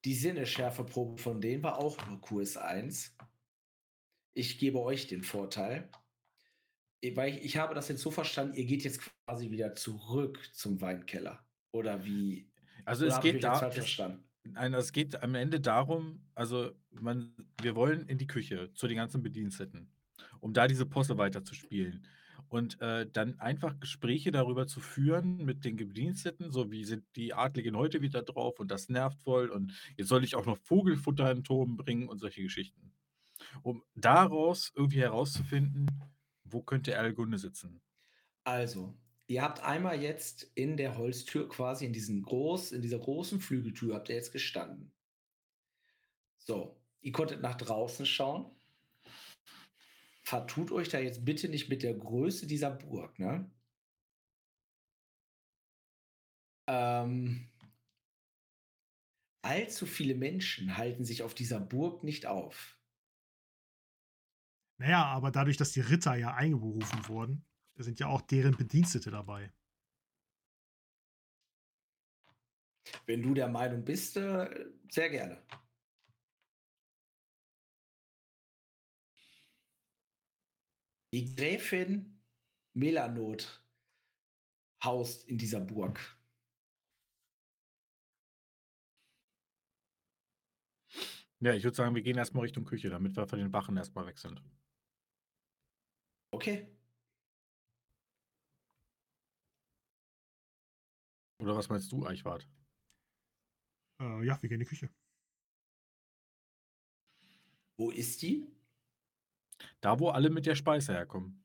Die Sinneschärfeprobe von denen war auch nur QS1. Ich gebe euch den Vorteil. Weil ich, ich habe das jetzt so verstanden, ihr geht jetzt quasi wieder zurück zum Weinkeller. Oder wie? also Oder es geht da. Es, nein, es geht am Ende darum, also man, wir wollen in die Küche zu den ganzen Bediensteten, um da diese Posse weiterzuspielen. Und äh, dann einfach Gespräche darüber zu führen mit den Bediensteten, so wie sind die Adligen heute wieder drauf und das nervt voll und jetzt soll ich auch noch Vogelfutter in Turm bringen und solche Geschichten. Um daraus irgendwie herauszufinden, wo könnte Erlgunde sitzen. Also, ihr habt einmal jetzt in der Holztür quasi in diesen groß, in dieser großen Flügeltür habt ihr jetzt gestanden. So, ihr konntet nach draußen schauen. Vertut euch da jetzt bitte nicht mit der Größe dieser Burg, ne? Ähm, allzu viele Menschen halten sich auf dieser Burg nicht auf. Naja, aber dadurch, dass die Ritter ja eingeberufen wurden, sind ja auch deren Bedienstete dabei. Wenn du der Meinung bist, äh, sehr gerne. Die Gräfin Melanot haust in dieser Burg. Ja, ich würde sagen, wir gehen erstmal Richtung Küche, damit wir von den Wachen erstmal weg sind. Okay. Oder was meinst du, Eichwart? Äh, ja, wir gehen in die Küche. Wo ist die? Da, wo alle mit der Speise herkommen.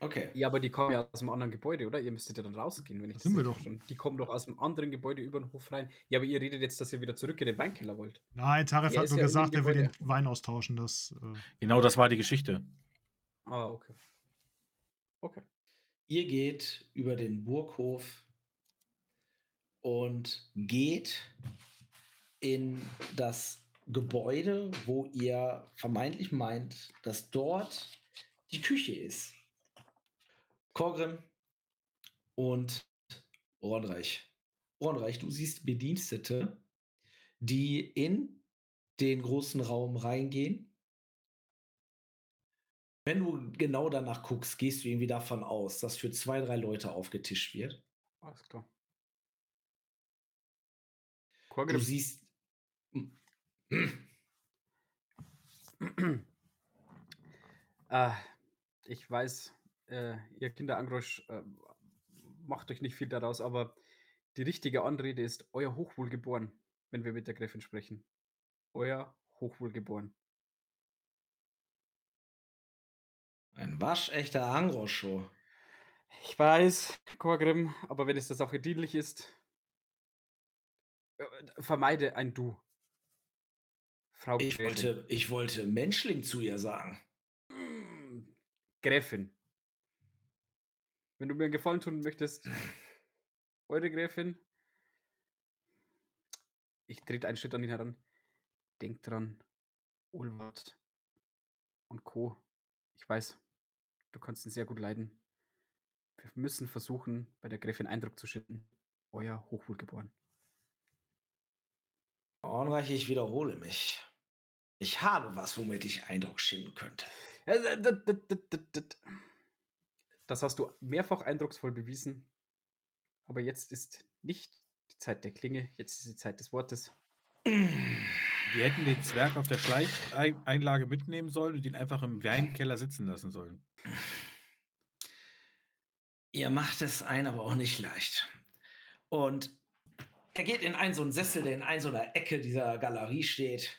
Okay. Ja, aber die kommen ja aus einem anderen Gebäude, oder? Ihr müsstet ja dann rausgehen, wenn ich Das sind wir doch. verstanden- Die kommen doch aus einem anderen Gebäude über den Hof rein. Ja, aber ihr redet jetzt, dass ihr wieder zurück in den Weinkeller wollt. Nein, Taref Er hat ist nur ja in dem gesagt, er will den Gebäude. Wein austauschen. Das, äh, Genau das war die Geschichte. Ah, okay. Okay. Ihr geht über den Burghof und geht in das Gebäude, wo ihr vermeintlich meint, dass dort die Küche ist. Korgrim und Ronreich. Ronreich, du siehst Bedienstete, die in den großen Raum reingehen. Wenn du genau danach guckst, gehst du irgendwie davon aus, dass für zwei, drei Leute aufgetischt wird. Alles klar. Du Korgrim, siehst. Äh, ich weiß, äh, ihr Kinder Angrosch äh, macht euch nicht viel daraus, aber die richtige Anrede ist euer Hochwohlgeboren, wenn wir mit der Gräfin sprechen. Euer Hochwohlgeboren. Ein waschechter Angroscho. Ich weiß, Korgrim, aber wenn es der Sache dienlich ist, äh, vermeide ein Du. Frau Ich Gräfin. wollte, ich wollte Menschling zu ihr sagen. Gräfin. Wenn du mir einen Gefallen tun möchtest, eure Gräfin, ich trete einen Schritt an ihn heran. Denkt dran, Ulwart und Co. Ich weiß, du kannst ihn sehr gut leiden. Wir müssen versuchen, bei der Gräfin Eindruck zu schinden. Euer Hochwohlgeboren. Ornreich, ich wiederhole mich. Ich habe was, womit ich Eindruck schinden könnte. Das hast du mehrfach eindrucksvoll bewiesen. Aber jetzt ist nicht die Zeit der Klinge, jetzt ist die Zeit des Wortes. Wir hätten den Zwerg auf der Schleicheinlage mitnehmen sollen und ihn einfach im Weinkeller sitzen lassen sollen. Ihr macht es ein, aber auch nicht leicht. Und er geht in einen so einen Sessel, der in einer so einer Ecke dieser Galerie steht.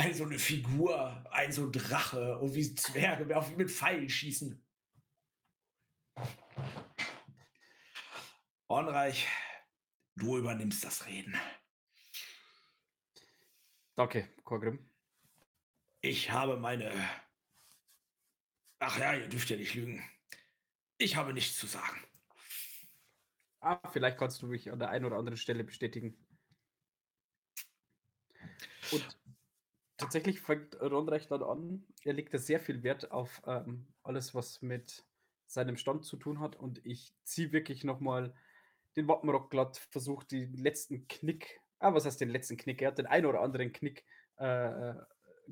Ein, so eine Figur, ein so ein Drache und wie Zwerge auf ihn mit Pfeilen schießen. Ornreich, du übernimmst das Reden. Danke, Korgrim. Ich habe meine. Ach ja, ihr dürft ja nicht lügen. Ich habe nichts zu sagen. Ah, vielleicht kannst du mich an der einen oder anderen Stelle bestätigen. Und tatsächlich fängt Ronreich dann an. Er legt da sehr viel Wert auf ähm, alles, was mit seinem Stand zu tun hat. Und ich ziehe wirklich nochmal den Wappenrock glatt, versuche den letzten Knick, ah, was heißt den letzten Knick? Er hat den einen oder anderen Knick äh, äh,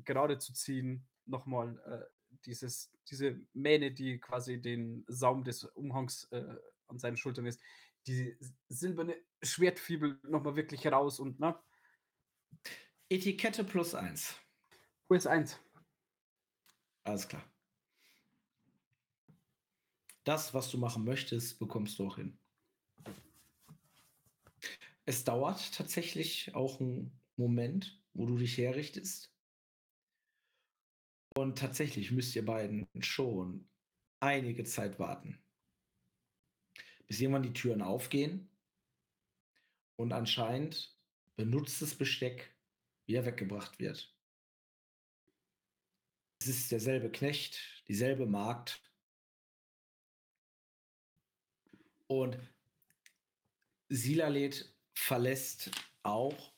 gerade zu ziehen. Nochmal äh, dieses, diese Mähne, die quasi den Saum des Umhangs äh, an seinen Schultern ist, die silberne Schwertfibel nochmal wirklich heraus und ne? Etikette plus eins. US 1. Alles klar. Das, was du machen möchtest, bekommst du auch hin. Es dauert tatsächlich auch einen Moment, wo du dich herrichtest. Und tatsächlich müsst ihr beiden schon einige Zeit warten. Bis irgendwann die Türen aufgehen und anscheinend benutztes Besteck wieder weggebracht wird. Es ist derselbe Knecht, dieselbe Magd. Und Silalet verlässt auch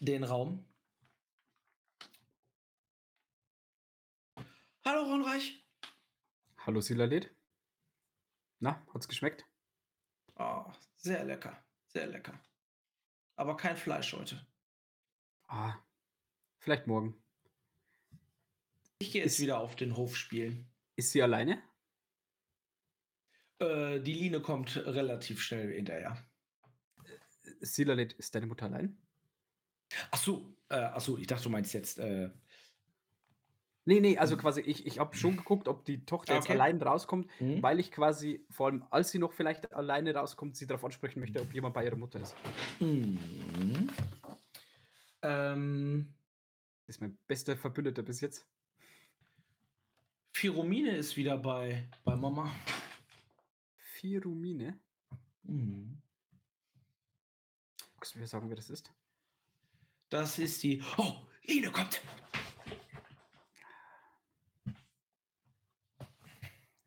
den Raum. Hallo Ronreich. Hallo Silalet. Na, hat's geschmeckt? Oh, sehr lecker, sehr lecker. Aber kein Fleisch heute. Ah, vielleicht morgen. Ich gehe jetzt Ist- wieder auf den Hof spielen. Ist sie alleine? Äh, die Line kommt relativ schnell hinterher. Silalet, ist deine Mutter allein? Ach so, äh, ach so, ich dachte, du meinst jetzt. Äh, Nee, nee, also quasi, ich, ich habe schon geguckt, ob die Tochter Ah, jetzt okay. allein rauskommt, hm? weil ich quasi, vor allem als sie noch vielleicht alleine rauskommt, sie darauf ansprechen möchte, ob jemand bei ihrer Mutter ist. Mhm. Ähm, Das ist mein bester Verbündeter bis jetzt. Firomine ist wieder bei, bei Mama. Firumine. Mhm. Magst du mir sagen, wer das ist? Das ist die. Oh, Line kommt!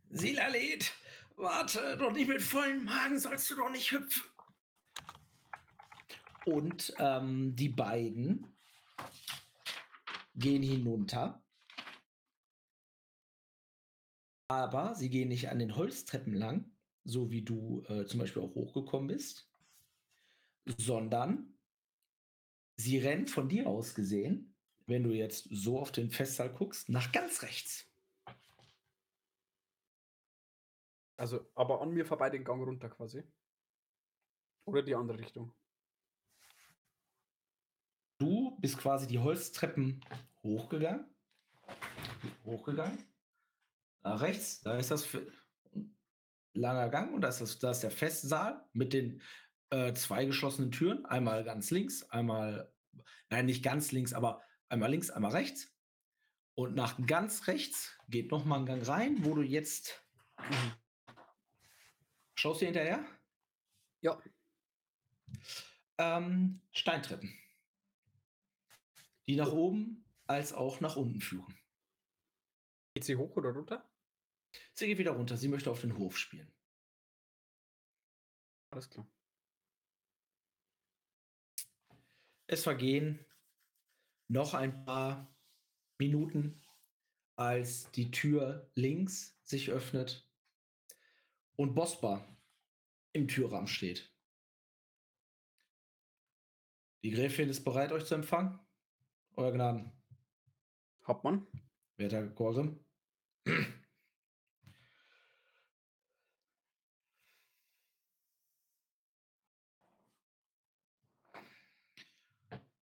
Silalet, warte, doch nicht mit vollem Magen sollst du doch nicht hüpfen. Und ähm, die beiden gehen hinunter. Aber sie gehen nicht an den Holztreppen lang, so wie du äh, zum Beispiel auch hochgekommen bist, sondern sie rennt von dir aus gesehen, wenn du jetzt so auf den Festsaal guckst, nach ganz rechts. Also, aber an mir vorbei den Gang runter quasi. Oder die andere Richtung. Du bist quasi die Holztreppen hochgegangen. Hochgegangen. Nach rechts, da ist das langer Gang und da ist, das, da ist der Festsaal mit den äh, zwei geschlossenen Türen. Einmal ganz links, einmal, nein, nicht ganz links, aber einmal links, einmal rechts. Und nach ganz rechts geht noch mal ein Gang rein, wo du jetzt. Schaust du hinterher? Ja. Ähm, Steintreppen. Die nach oben als auch nach unten führen. Geht sie hoch oder runter? Sie geht wieder runter. Sie möchte auf den Hof spielen. Alles klar. Es vergehen noch ein paar Minuten, als die Tür links sich öffnet und Bospa im Türrahmen steht. Die Gräfin ist bereit, euch zu empfangen. Euer Gnaden, Hauptmann? werter Gorgrim.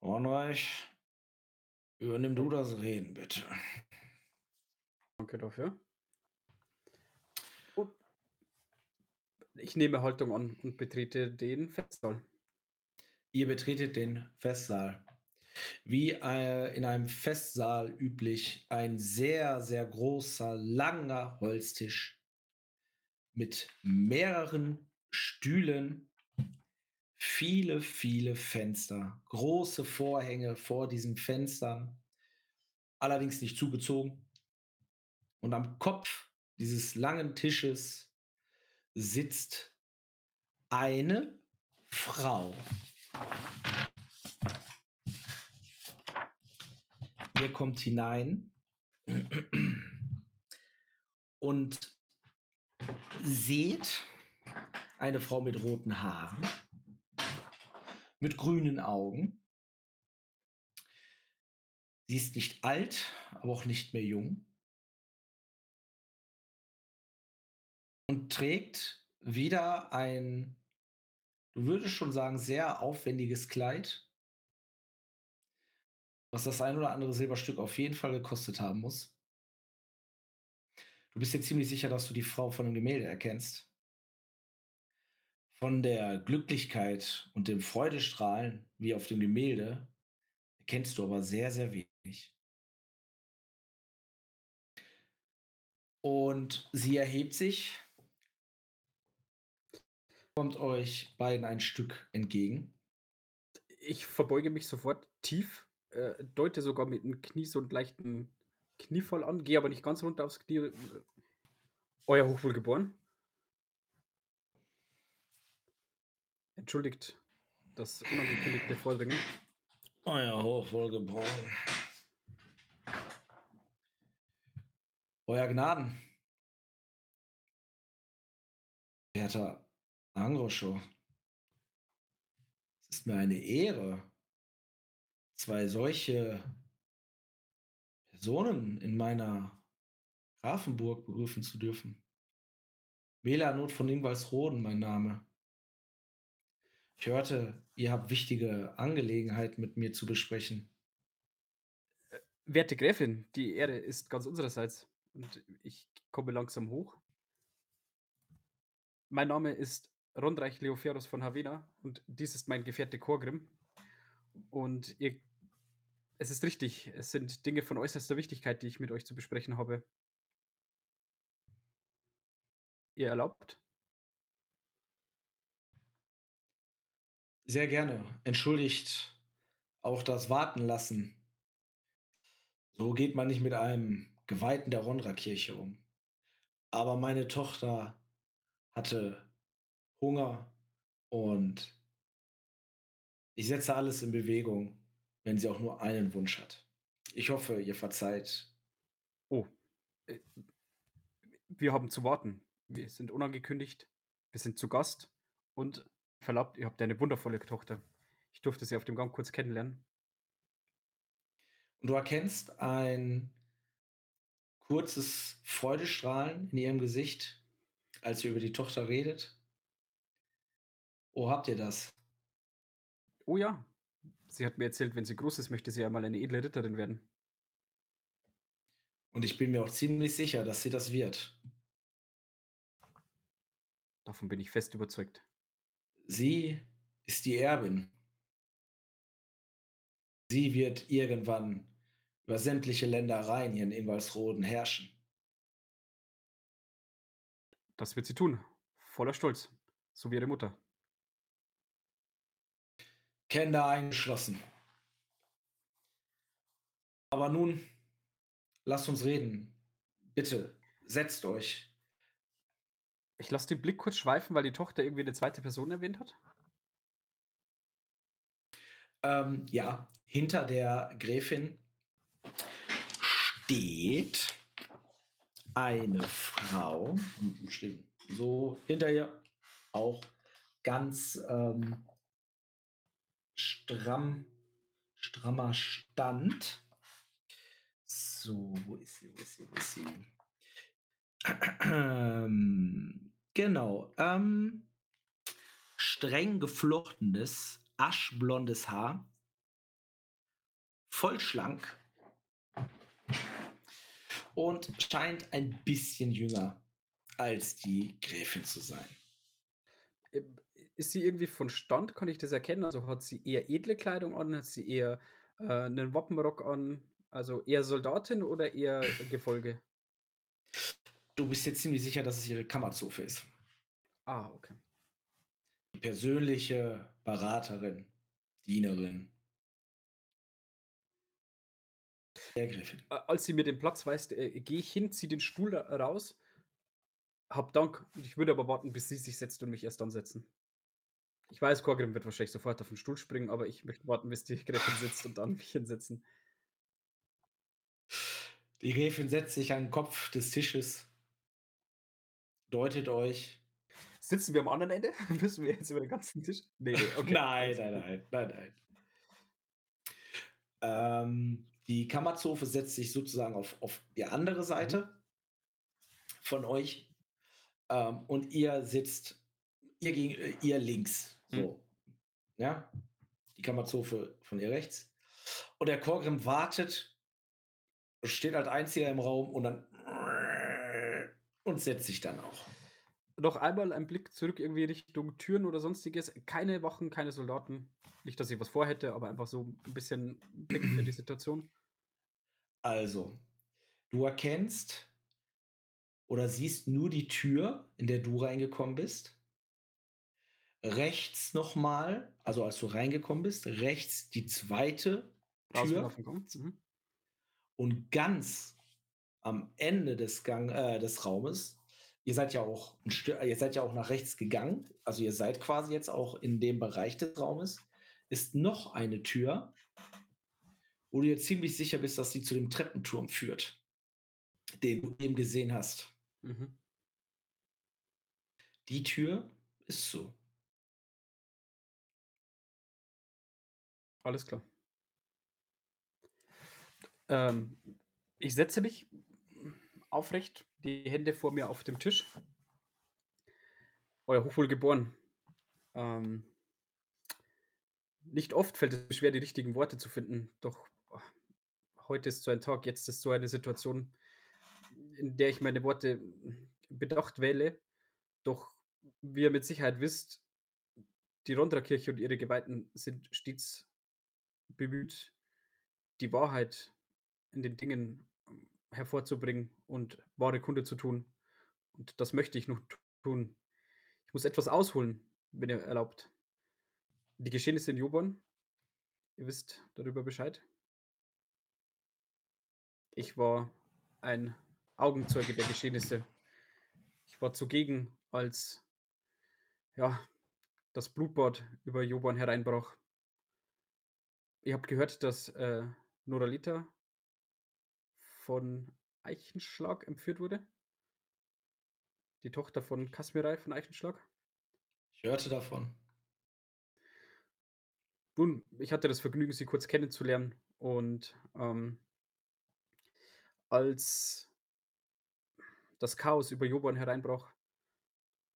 Ornreich, übernimm du das Reden, bitte. Danke dafür. Und ich nehme Haltung an und betrete den Festsaal. Ihr betretet den Festsaal. Wie äh, in einem Festsaal üblich, ein sehr, sehr großer, langer Holztisch mit mehreren Stühlen, viele, viele Fenster, große Vorhänge vor diesen Fenstern, allerdings nicht zugezogen. Und am Kopf dieses langen Tisches sitzt eine Frau. Ihr kommt hinein und seht eine Frau mit roten Haaren, mit grünen Augen. Sie ist nicht alt, aber auch nicht mehr jung. Und trägt wieder ein, du würdest schon sagen, sehr aufwendiges Kleid, was das ein oder andere Silberstück auf jeden Fall gekostet haben muss. Du bist dir ziemlich sicher, dass du die Frau von dem Gemälde erkennst. Von der Glücklichkeit und dem Freudestrahlen wie auf dem Gemälde erkennst du aber sehr, sehr wenig. Und sie erhebt sich, kommt euch beiden ein Stück entgegen. Ich verbeuge mich sofort tief, äh, deute sogar mit dem Knie so einen leichten Kniefall an, gehe aber nicht ganz runter aufs Knie. Euer Hochwohlgeboren. Entschuldigt das unangekündigte Vordringen. Euer Hochwohlgeboren. Euer Gnaden. Werter Angroscho, es ist mir eine Ehre, zwei solche Personen in meiner Grafenburg begrüßen zu dürfen. Melanot von Ingwalsroden, mein Name. Ich hörte, ihr habt wichtige Angelegenheiten mit mir zu besprechen. Werte Gräfin, die Ehre ist ganz unsererseits und ich komme langsam hoch. Mein Name ist Rondreich Leoferus von Havena und dies ist mein Gefährte Korgrim. Und ihr, es ist richtig, es sind Dinge von äußerster Wichtigkeit, die ich mit euch zu besprechen habe. Ihr erlaubt? Sehr gerne. Entschuldigt auch das Warten lassen. So geht man nicht mit einem Geweihten der Ronra-Kirche um. Aber meine Tochter hatte Hunger und ich setze alles in Bewegung, wenn sie auch nur einen Wunsch hat. Ich hoffe, ihr verzeiht. Oh, äh, wir haben zu warten. Wir sind unangekündigt. Wir sind zu Gast und verlaubt, ihr habt eine wundervolle Tochter. Ich durfte sie auf dem Gang kurz kennenlernen. Und du erkennst ein kurzes Freudestrahlen in ihrem Gesicht, als ihr über die Tochter redet. Oh, habt ihr das? Oh ja, sie hat mir erzählt, wenn sie groß ist, möchte sie einmal eine edle Ritterin werden. Und ich bin mir auch ziemlich sicher, dass sie das wird. Davon bin ich fest überzeugt. Sie ist die Erbin. Sie wird irgendwann über sämtliche Ländereien hier in Ingwalsroden herrschen. Das wird sie tun. Voller Stolz. So wie ihre Mutter. Kinder eingeschlossen. Aber nun, lasst uns reden. Bitte, setzt euch. Ich lasse den Blick kurz schweifen, weil die Tochter irgendwie eine zweite Person erwähnt hat. Ähm, ja, hinter der Gräfin steht eine Frau, so hinter ihr auch ganz ähm, stramm, strammer Stand. So, wo ist sie, wo ist sie, wo ist sie? Ähm, genau. Ähm, streng geflochtenes, aschblondes Haar. Voll schlank. Und scheint ein bisschen jünger als die Gräfin zu sein. Ist sie irgendwie von Stand? Kann ich das erkennen? Also hat sie eher edle Kleidung an? Hat sie eher äh, einen Wappenrock an? Also eher Soldatin oder eher Gefolge? Du bist jetzt ziemlich sicher, dass es ihre Kammerzofe ist. Ah, okay. Die persönliche Beraterin, Dienerin. Der Gräfin. Äh, Als sie mir den Platz weist, äh, gehe ich hin, ziehe den Stuhl da raus. Hab Dank. Ich würde aber warten, bis sie sich setzt und mich erst dann setzen. Ich weiß, Korgrim wird wahrscheinlich sofort auf den Stuhl springen, aber ich möchte warten, bis die Gräfin sitzt und dann mich hinsetzen. Die Gräfin setzt sich an den Kopf des Tisches, deutet euch. Sitzen wir am anderen Ende? Müssen wir jetzt über den ganzen Tisch? Nee, okay. Nein, nein, nein, nein, nein. Ähm, die Kammerzofe setzt sich sozusagen auf, auf die andere Seite von euch. Ähm, und ihr sitzt ihr, gegen, ihr links. So. Ja. Die Kammerzofe von ihr rechts. Und der Korgrim wartet, steht als einziger im Raum und dann und setzt sich dann auch. Noch einmal ein Blick zurück irgendwie Richtung Türen oder sonstiges. Keine Wachen, keine Soldaten. Nicht, dass ich was vorhätte, aber einfach so ein bisschen Blick für die Situation. Also, du erkennst oder siehst nur die Tür, in der du reingekommen bist. Rechts nochmal, also als du reingekommen bist, rechts die zweite Tür. Mhm. und ganz am Ende des, Gang, äh, des Raumes, ihr seid ja auch Stück, ihr seid ja auch nach rechts gegangen, also ihr seid quasi jetzt auch in dem Bereich des Raumes, ist noch eine Tür, wo du dir ziemlich sicher bist, dass sie zu dem Treppenturm führt, den du eben gesehen hast. Mhm. Die Tür ist so. Alles klar. Ähm, Ich setze mich aufrecht, die Hände vor mir auf dem Tisch. Euer Hochwohlgeboren. Ähm, nicht oft fällt es mir schwer, die richtigen Worte zu finden, doch oh, heute ist so ein Tag, jetzt ist so eine Situation, in der ich meine Worte bedacht wähle. Doch wie ihr mit Sicherheit wisst, die Rondra-Kirche und ihre Geweihten sind stets bemüht, die Wahrheit in den Dingen hervorzubringen und wahre Kunde zu tun. Und das möchte ich noch tun. Ich muss etwas ausholen, wenn ihr erlaubt. Die Geschehnisse in Jobon, ihr wisst darüber Bescheid. Ich war ein Augenzeuge der Geschehnisse. Ich war zugegen, als ja, das Blutbad über Joban hereinbrach. Ihr habt gehört, dass äh, Noralita von Eichenschlag entführt wurde? Die Tochter von Kasmirei von Eichenschlag? Ich hörte davon. Nun, ich hatte das Vergnügen, sie kurz kennenzulernen und ähm, als das Chaos über Joban hereinbrach,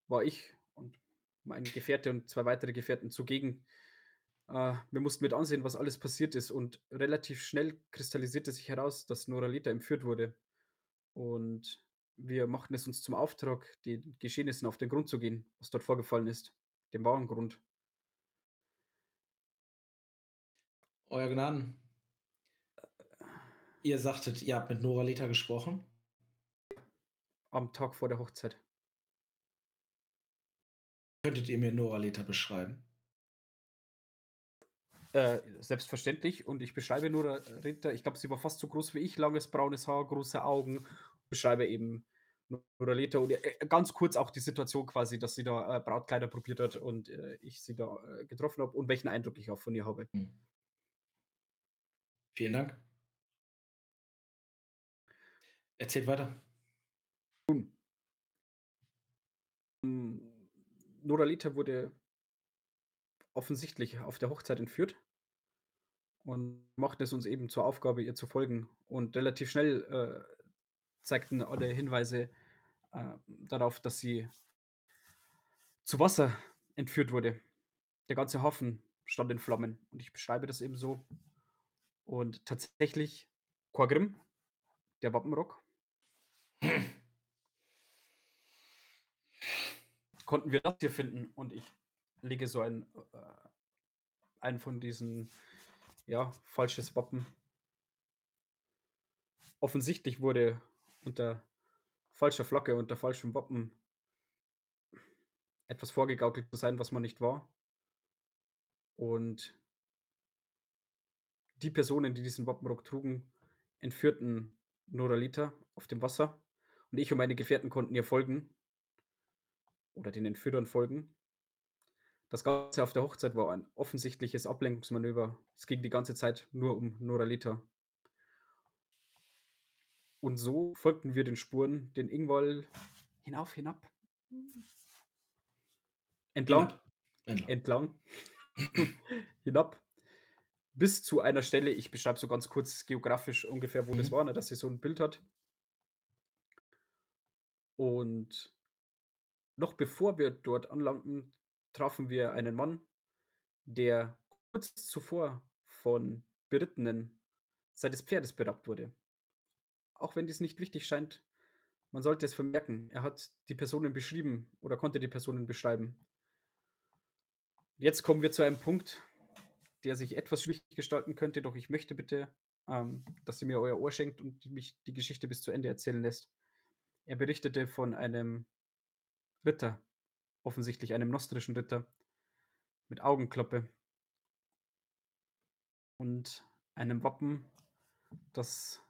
war ich und mein Gefährte und zwei weitere Gefährten zugegen. Äh, wir mussten mit ansehen, was alles passiert ist und relativ schnell kristallisierte sich heraus, dass Noralita entführt wurde. Und wir machten es uns zum Auftrag, den Geschehnissen auf den Grund zu gehen, was dort vorgefallen ist, dem wahren Grund. Euer Gnaden, ihr sagtet, ihr habt mit Noralita gesprochen. Am Tag vor der Hochzeit. Könntet ihr mir Noralita beschreiben? Äh, selbstverständlich. Und ich beschreibe nur Ritter, ich glaube, sie war fast so groß wie ich, langes braunes Haar, große Augen. Beschreibe eben Noralita und äh, ganz kurz auch die Situation quasi, dass sie da äh, Brautkleider probiert hat und äh, ich sie da äh, getroffen habe und welchen Eindruck ich auch von ihr habe. Hm. Vielen Dank. Erzählt weiter. Noralita wurde offensichtlich auf der Hochzeit entführt und machten es uns eben zur Aufgabe, ihr zu folgen. Und relativ schnell äh, zeigten alle Hinweise äh, darauf, dass sie zu Wasser entführt wurde. Der ganze Hafen stand in Flammen und ich beschreibe das eben so. Und tatsächlich, Quagrim, der Wappenrock, konnten wir das hier finden und ich lege so ein, äh, ein von diesen, ja, falsches Wappen. Offensichtlich wurde unter falscher Flagge, unter falschem Wappen etwas vorgegaukelt zu sein, was man nicht war. Und die Personen, die diesen Wappenrock trugen, entführten Noralita auf dem Wasser. Und ich und meine Gefährten konnten ihr folgen. Oder den Entführern folgen. Das Ganze auf der Hochzeit war ein offensichtliches Ablenkungsmanöver. Es ging die ganze Zeit nur um Noralita. Und so folgten wir den Spuren, den Ingwall hinauf, hinab. Entlang. Entlang. Entlang. hinab. Bis zu einer Stelle, ich beschreibe so ganz kurz geografisch ungefähr, wo das Mhm. war, ne, dass sie so ein Bild hat. Und noch bevor wir dort anlangten, trafen wir einen Mann, der kurz zuvor von Berittenen seines Pferdes beraubt wurde. Auch wenn dies nicht wichtig scheint, man sollte es vermerken. Er hat die Personen beschrieben oder konnte die Personen beschreiben. Jetzt kommen wir zu einem Punkt, der sich etwas schwierig gestalten könnte, doch ich möchte bitte, ähm, dass ihr mir euer Ohr schenkt und mich die Geschichte bis zu Ende erzählen lässt. Er berichtete von einem Ritter, offensichtlich einem nostrischen Ritter, mit Augenklappe und einem Wappen, das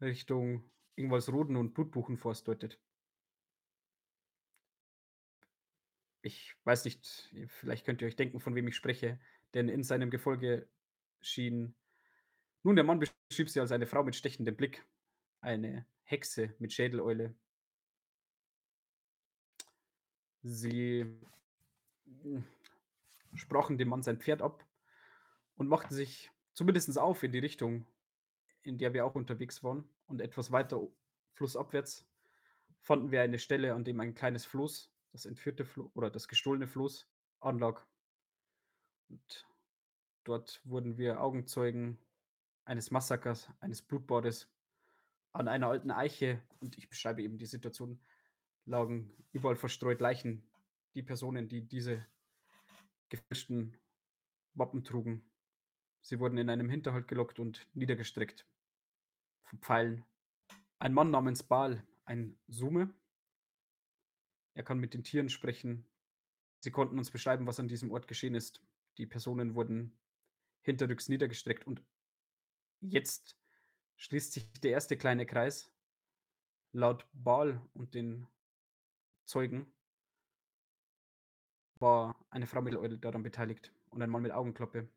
Richtung Ingwalsroden und Blutbuchenforst deutet. Ich weiß nicht, vielleicht könnt ihr euch denken, von wem ich spreche, denn in seinem Gefolge schien. Nun, der Mann beschrieb sie als eine Frau mit stechendem Blick, eine Hexe mit Schädeleule. Sie sprachen dem Mann sein Pferd ab und machten sich zumindest auf in die Richtung, in der wir auch unterwegs waren. Und etwas weiter flussabwärts fanden wir eine Stelle, an dem ein kleines Floß, das entführte Floß oder das gestohlene Floß, anlag. Und dort wurden wir Augenzeugen eines Massakers, eines Blutbades an einer alten Eiche. Und ich beschreibe eben die Situation, lagen überall verstreut Leichen. Die Personen, die diese gefälschten Wappen trugen. Sie wurden in einem Hinterhalt gelockt und niedergestreckt. Von Pfeilen. Ein Mann namens Baal, ein Sume. Er kann mit den Tieren sprechen. Sie konnten uns beschreiben, was an diesem Ort geschehen ist. Die Personen wurden hinterrücks niedergestreckt und jetzt schließt sich der erste kleine Kreis. Laut Baal und den Zeugen war eine Frau mit Eule daran beteiligt und ein Mann mit Augenklappe.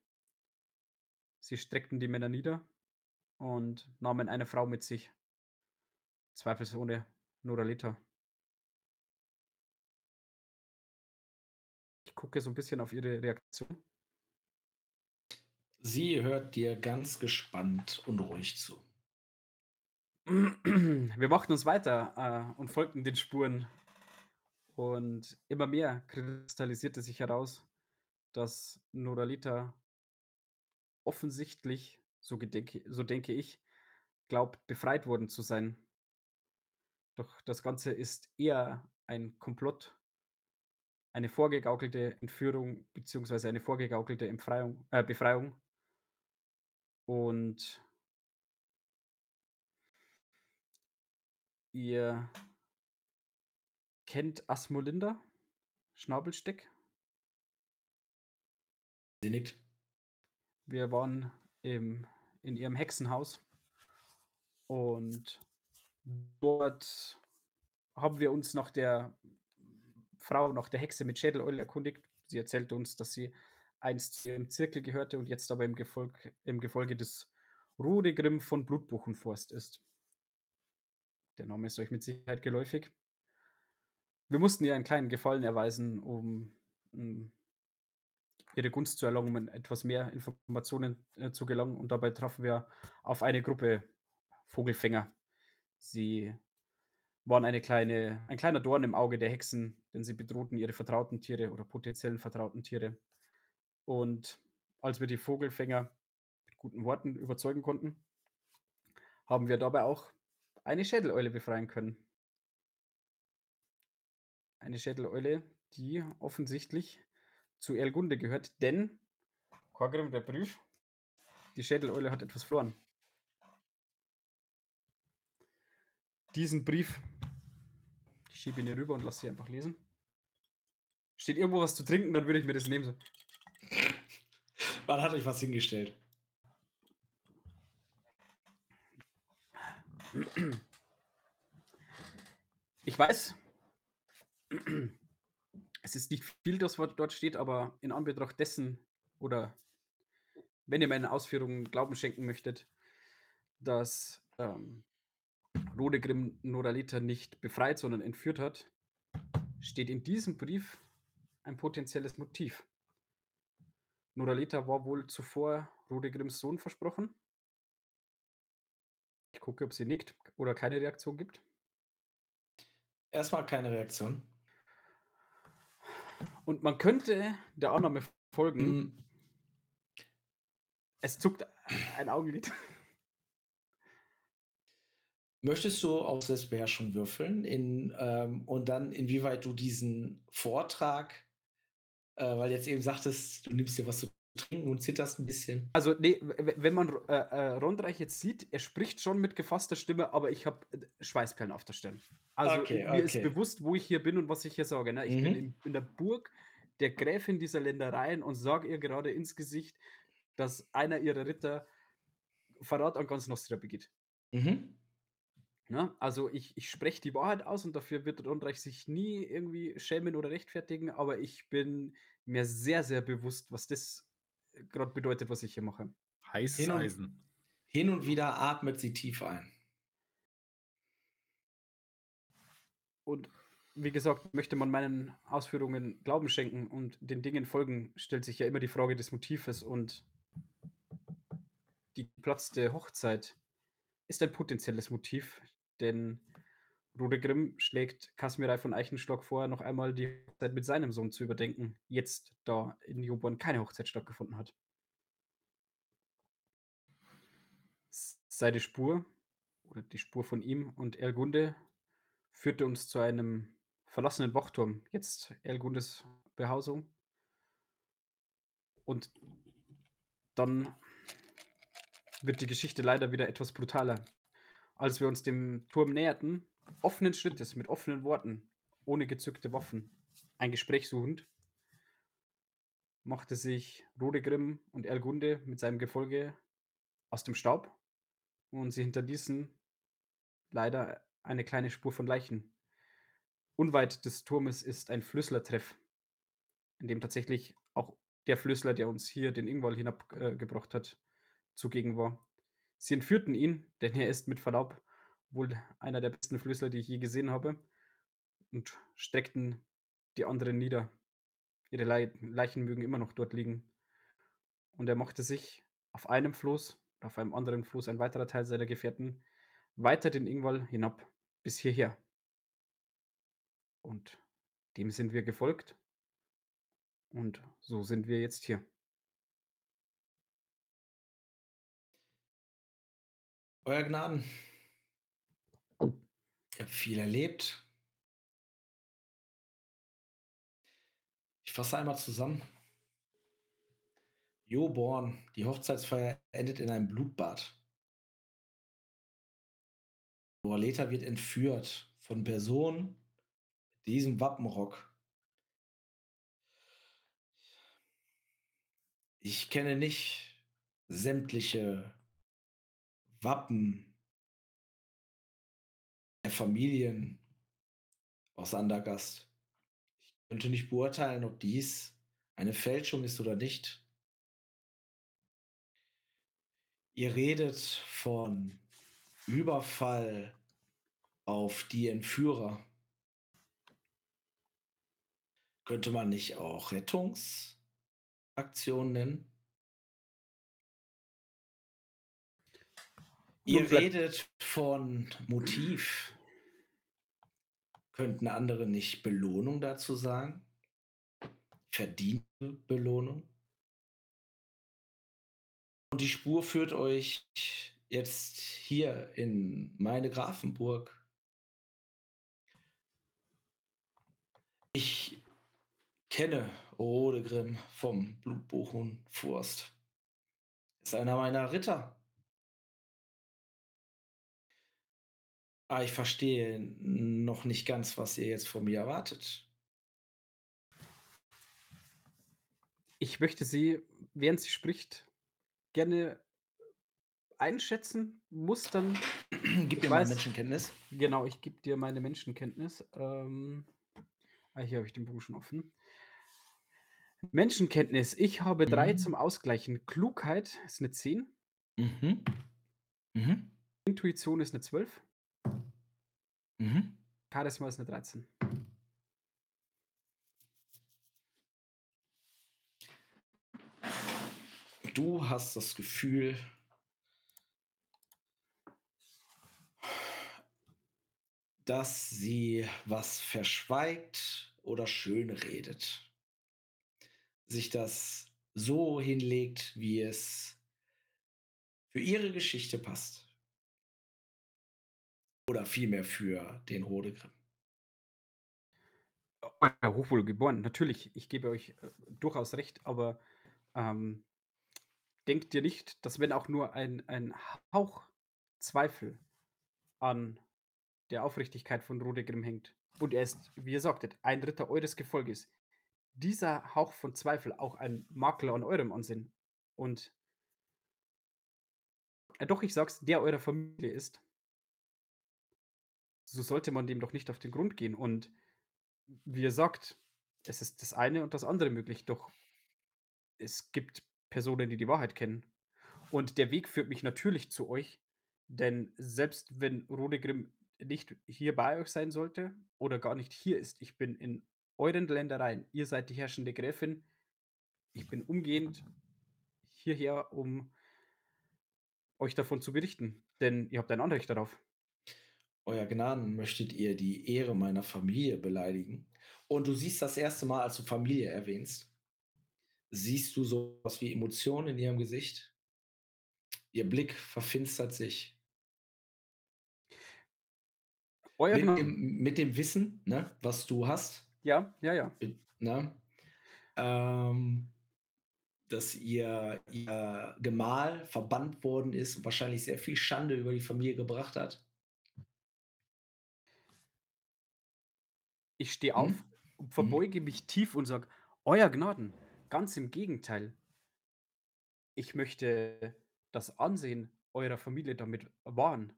Sie streckten die Männer nieder und nahmen eine Frau mit sich. Zweifelsohne Noralita. Ich gucke so ein bisschen auf ihre Reaktion. Sie hört dir ganz gespannt und ruhig zu. Wir machten uns weiter äh, und folgten den Spuren. Und immer mehr kristallisierte sich heraus, dass Noralita offensichtlich, so, gedenke, so denke ich, glaubt, befreit worden zu sein. Doch das Ganze ist eher ein Komplott, eine vorgegaukelte Entführung beziehungsweise eine vorgegaukelte Entfreiung, äh, Befreiung. Und ihr kennt Asmolinda, Schnabelsteck. Sie nickt. Wir waren im, in ihrem Hexenhaus und dort haben wir uns nach der Frau, nach der Hexe mit Schädeloil erkundigt. Sie erzählte uns, dass sie einst im Zirkel gehörte und jetzt aber im, Gefolg, im Gefolge des Rudegrim von Blutbuchenforst ist. Der Name ist euch mit Sicherheit geläufig. Wir mussten ihr einen kleinen Gefallen erweisen, um, um ihre Gunst zu erlangen, um etwas mehr Informationen äh, zu gelangen. Und dabei trafen wir auf eine Gruppe Vogelfänger. Sie waren eine kleine, ein kleiner Dorn im Auge der Hexen, denn sie bedrohten ihre vertrauten Tiere oder potenziellen vertrauten Tiere. Und als wir die Vogelfänger mit guten Worten überzeugen konnten, haben wir dabei auch eine Schädeleule befreien können. Eine Schädeleule, die offensichtlich zu Erlgunde gehört, denn, Korgrim, der Brief, die Schädeleule hat etwas verloren. Diesen Brief, ich schiebe ihn hier rüber und lasse sie einfach lesen. Steht irgendwo was zu trinken, dann würde ich mir das nehmen. Man hat euch was hingestellt. Ich weiß, es ist nicht viel, das dort steht, aber in Anbetracht dessen oder wenn ihr meinen Ausführungen Glauben schenken möchtet, dass ähm, Rodegrim Noralita nicht befreit, sondern entführt hat, steht in diesem Brief ein potenzielles Motiv. Noralita war wohl zuvor Rodegrims Sohn versprochen. Ich gucke, ob sie nickt oder keine Reaktion gibt. Erstmal keine Reaktion. Und man könnte der Annahme folgen, Mhm. es zuckt ein Augenlid. Möchtest du auf Selbstbeherrschung würfeln in, ähm, und dann inwieweit du diesen Vortrag, äh, weil jetzt eben sagtest, du nimmst dir was zu trinken und zitterst ein bisschen. Also, nee, wenn man äh, äh, Rondreich jetzt sieht, er spricht schon mit gefasster Stimme, aber ich habe Schweißperlen auf der Stirn. Also, Okay, mir ist bewusst, wo ich hier bin und was ich hier sage. Ne? Ich bin Mhm. in, in der Burg der Gräfin dieser Ländereien und sage ihr gerade ins Gesicht, dass einer ihrer Ritter Verrat an ganz Nostra begeht. Mhm. Ne? Also ich, ich spreche die Wahrheit aus und dafür wird Rondreich sich nie irgendwie schämen oder rechtfertigen, aber ich bin mir sehr, sehr bewusst, was das gerade bedeutet, was ich hier mache. Heißes Hin und- Eisen. Hin und wieder atmet sie tief ein. Und wie gesagt, möchte man meinen Ausführungen Glauben schenken und den Dingen folgen, stellt sich ja immer die Frage des Motives und die geplatzte Hochzeit ist ein potenzielles Motiv, denn Rudegrim schlägt Kasmirei von Eichenstock vor, noch einmal die Hochzeit mit seinem Sohn zu überdenken, jetzt da in Joborn keine Hochzeit stattgefunden hat. Seine Spur oder die Spur von ihm und Erlgunde führte uns zu einem verlassenen Wachturm, jetzt Erlgundes Behausung. Und dann wird die Geschichte leider wieder etwas brutaler. Als wir uns dem Turm näherten, offenen Schrittes, mit offenen Worten, ohne gezückte Waffen, ein Gespräch suchend, machte sich Rodegrim und Erlgunde mit seinem Gefolge aus dem Staub und sie hinterließen leider eine kleine Spur von Leichen. Unweit des Turmes ist ein Flüsslertreff, in dem tatsächlich auch der Flüssler, der uns hier den Ingwall hinabgebracht äh, hat, zugegen war. Sie entführten ihn, denn er ist mit Verlaub wohl einer der besten Flüssler, die ich je gesehen habe, und streckten die anderen nieder. Ihre Leichen mögen immer noch dort liegen. Und er machte sich auf einem Floß, auf einem anderen Floß ein weiterer Teil seiner Gefährten, weiter den Ingwall hinab bis hierher. Und dem sind wir gefolgt. Und so sind wir jetzt hier. Euer Gnaden, ich habe viel erlebt. Ich fasse einmal zusammen. Joborn, die Hochzeitsfeier endet in einem Blutbad. Morleta wird entführt von Personen mit diesem Wappenrock. Ich kenne nicht sämtliche Wappen Familien aus Andergast. Ich könnte nicht beurteilen, ob dies eine Fälschung ist oder nicht. Ihr redet von Überfall auf die Entführer. Könnte man nicht auch Rettungsaktionen nennen? Ihr redet von Motiv. Könnten andere nicht Belohnung dazu sagen? Verdiente Belohnung? Und die Spur führt euch jetzt hier in meine Grafenburg. Ich kenne Rodegrim vom Blutbuchenfurst. Ist einer meiner Ritter. Ah, ich verstehe noch nicht ganz, was ihr jetzt von mir erwartet. Ich möchte Sie, während sie spricht, gerne einschätzen, Mustern. Gib dir mal Menschenkenntnis. Genau, ich gebe dir meine Menschenkenntnis. Ähm, ah, hier habe ich den Bogen schon offen. Menschenkenntnis. Ich habe drei mhm. zum Ausgleichen. Klugheit ist eine 10. Mhm. Mhm. Intuition ist eine 12. Mhm. Charisma ist eine 13. Du hast das Gefühl, dass sie was verschweigt oder schön redet. Sich das so hinlegt, wie es für ihre Geschichte passt. Oder vielmehr für den Rodegrim. Ja, hochwohl geboren, natürlich. Ich gebe euch äh, durchaus recht, aber ähm, denkt ihr nicht, dass wenn auch nur ein, ein Hauch Zweifel an der Aufrichtigkeit von Rodegrim hängt, und er ist, wie ihr sagtet, ein Ritter eures Gefolges, dieser Hauch von Zweifel auch ein Makler an eurem Ansehen und äh, doch, ich sag's, der eurer Familie ist, so sollte man dem doch nicht auf den Grund gehen. Und wie ihr sagt, es ist das eine und das andere möglich, doch es gibt Personen, die die Wahrheit kennen. Und der Weg führt mich natürlich zu euch, denn selbst wenn Rodegrim nicht hier bei euch sein sollte oder gar nicht hier ist, ich bin in euren Ländereien, ihr seid die herrschende Gräfin, ich bin umgehend hierher, um euch davon zu berichten, denn ihr habt ein Anrecht darauf. Euer Gnaden, möchtet ihr die Ehre meiner Familie beleidigen? Und du siehst das erste Mal, als du Familie erwähnst, siehst du sowas wie Emotionen in ihrem Gesicht. Ihr Blick verfinstert sich. Euer Mit dem, mit dem Wissen, ne, was du hast, Ja, ja, ja. ne, ähm, dass ihr, ihr Gemahl verbannt worden ist und wahrscheinlich sehr viel Schande über die Familie gebracht hat. Ich stehe Hm? auf, und verbeuge mich tief und sage, Euer Gnaden, ganz im Gegenteil. Ich möchte das Ansehen eurer Familie damit wahren.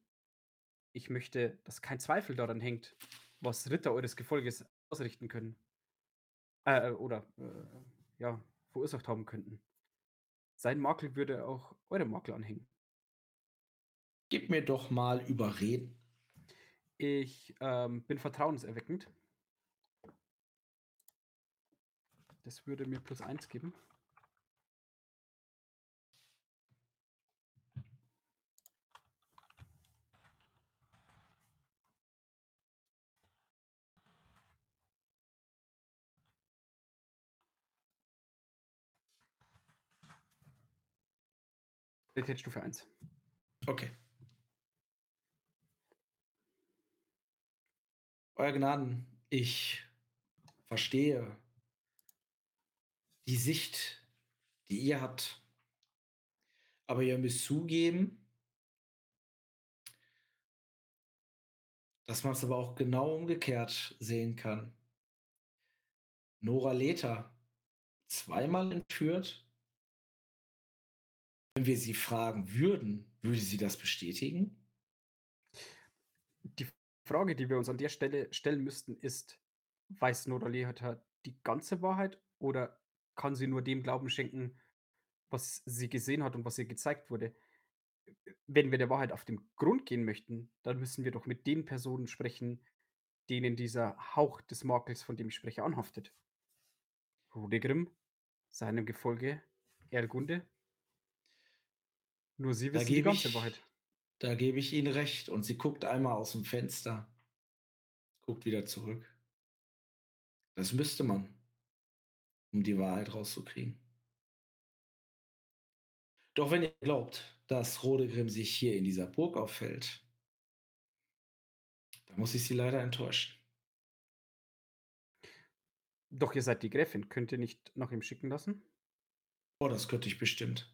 Ich möchte, dass kein Zweifel daran hängt, was Ritter eures Gefolges ausrichten können. Äh, oder, äh, ja, verursacht haben könnten. Sein Makel würde auch eure Makel anhängen. Gib mir doch mal Überreden. Ich ähm, bin vertrauenserweckend. Das würde mir plus eins geben. Qualitätsstufe 1. Okay. Euer Gnaden, ich verstehe die Sicht, die ihr habt. Aber ihr müsst zugeben, dass man es aber auch genau umgekehrt sehen kann. Nora Leta zweimal entführt. Wenn wir sie fragen würden, würde sie das bestätigen? Die Frage, die wir uns an der Stelle stellen müssten, ist, weiß Nora Lehata die ganze Wahrheit oder kann sie nur dem Glauben schenken, was sie gesehen hat und was ihr gezeigt wurde? Wenn wir der Wahrheit auf den Grund gehen möchten, dann müssen wir doch mit den Personen sprechen, denen dieser Hauch des Makels, von dem ich spreche, anhaftet. Rudegrim, seinem Gefolge, Erlgunde. Nur sie wissen die ganze ich- Wahrheit. Da gebe ich Ihnen recht. Und sie guckt einmal aus dem Fenster, guckt wieder zurück. Das müsste man, um die Wahrheit rauszukriegen. Doch wenn ihr glaubt, dass Rodegrim sich hier in dieser Burg auffällt, dann muss ich Sie leider enttäuschen. Doch ihr seid die Gräfin, könnt ihr nicht nach ihm schicken lassen? Oh, das könnte ich bestimmt.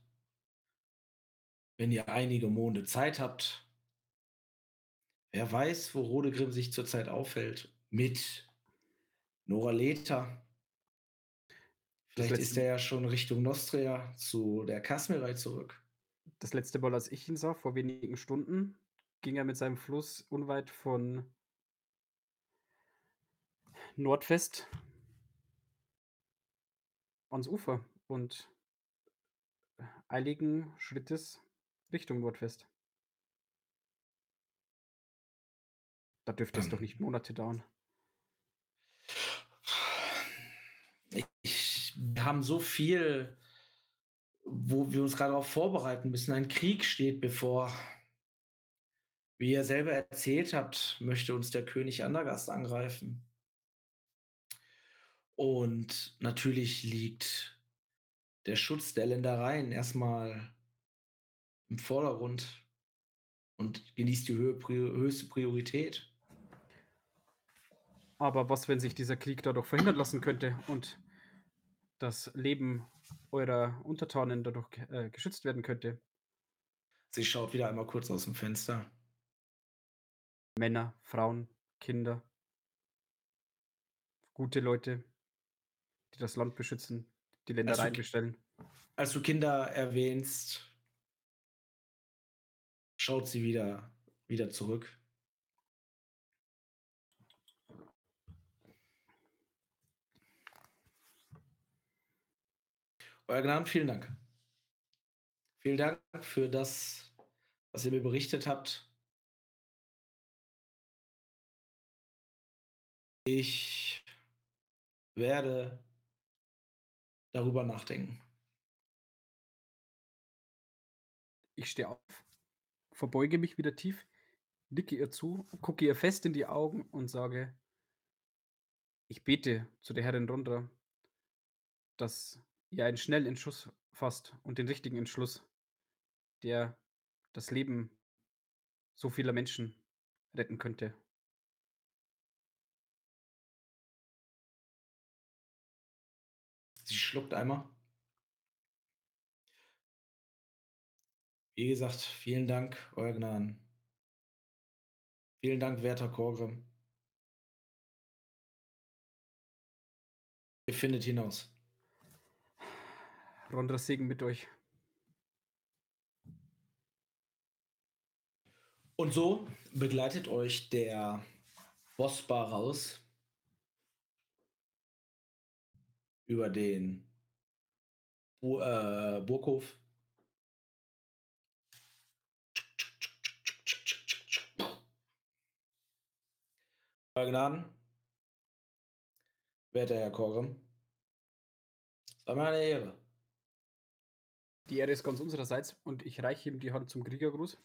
Wenn ihr einige Monde Zeit habt, wer weiß, wo Rodegrim sich zurzeit aufhält. Mit Nora Leta. Vielleicht ist er ja schon Richtung Nostria zu der Kasmirei zurück. Das letzte Mal, als ich ihn sah, vor wenigen Stunden, ging er mit seinem Fluss unweit von Nordwest ans Ufer und eiligen Schrittes Richtung Nordwest. Da dürfte es Ähm. doch nicht Monate dauern. Ich, wir haben so viel, wo wir uns gerade darauf vorbereiten müssen. Ein Krieg steht bevor. Wie ihr selber erzählt habt, möchte uns der König Andergast angreifen. Und natürlich liegt der Schutz der Ländereien erstmal im Vordergrund und genießt die höchste Priorität. Aber was, wenn sich dieser Krieg dadurch verhindern lassen könnte und das Leben eurer Untertanen dadurch äh, geschützt werden könnte? Sie schaut wieder einmal kurz aus dem Fenster. Männer, Frauen, Kinder, gute Leute, die das Land beschützen, die Ländereien ki- bestellen. als du Kinder erwähnst, schaut sie wieder, wieder zurück. Euer Gnaden, vielen Dank. Vielen Dank für das, was ihr mir berichtet habt. Ich werde darüber nachdenken. Ich stehe auf, verbeuge mich wieder tief, nicke ihr zu, gucke ihr fest in die Augen und sage, ich bete zu der Herrin Rondra, dass ihr einen schnellen Entschluss fasst und den richtigen Entschluss, der das Leben so vieler Menschen retten könnte. Sie schluckt einmal. Wie gesagt, vielen Dank, Euer Gnaden. Vielen Dank, werter Korgrim. Ihr findet hinaus. Rondras Segen mit euch. Und so begleitet euch der Bossbar raus über den Bu äh, Burghof. Euer Gnaden, werter Herr Korem, es war mir eine Ehre. Die Ehre ist ganz unsererseits und ich reiche ihm die Hand zum Kriegergruß.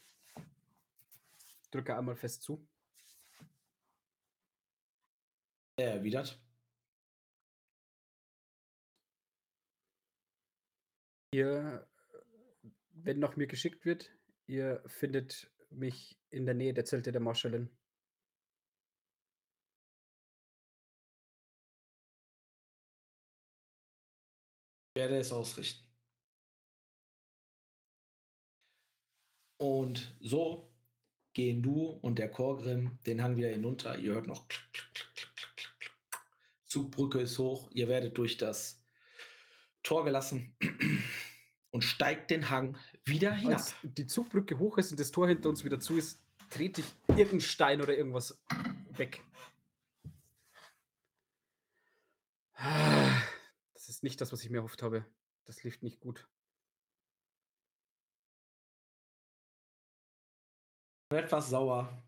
Drücke einmal fest zu. Er erwidert. Ihr, wenn nach mir geschickt wird, ihr findet mich in der Nähe der Zelte der Marschallin. werde es ausrichten. Und so gehen du und der Chorgrim den Hang wieder hinunter. Ihr hört noch klick, klick, klick. Zugbrücke ist hoch. Ihr werdet durch das Tor gelassen und steigt den Hang wieder hinab. Als die Zugbrücke hoch ist und das Tor hinter uns wieder zu ist, trete ich irgendeinen Stein oder irgendwas weg. Das ist nicht das, was ich mir erhofft habe. Das lief nicht gut. Etwas sauer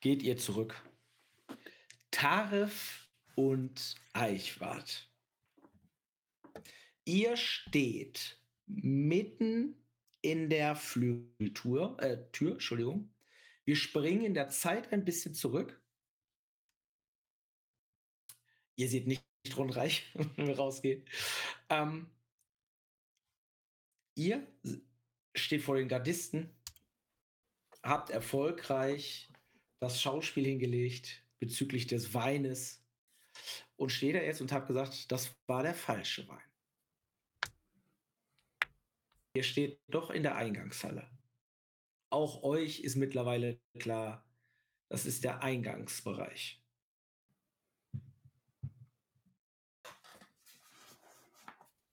geht ihr zurück. Tarif und Eichwart. Ihr steht mitten in der Flügeltür, äh, Tür, Entschuldigung. Wir springen in der Zeit ein bisschen zurück. Ihr seht nicht rundreich, wenn wir rausgehen. Ähm, ihr steht vor den Gardisten habt erfolgreich das Schauspiel hingelegt bezüglich des Weines und steht da jetzt und habt gesagt, das war der falsche Wein. Ihr steht doch in der Eingangshalle. Auch euch ist mittlerweile klar, das ist der Eingangsbereich.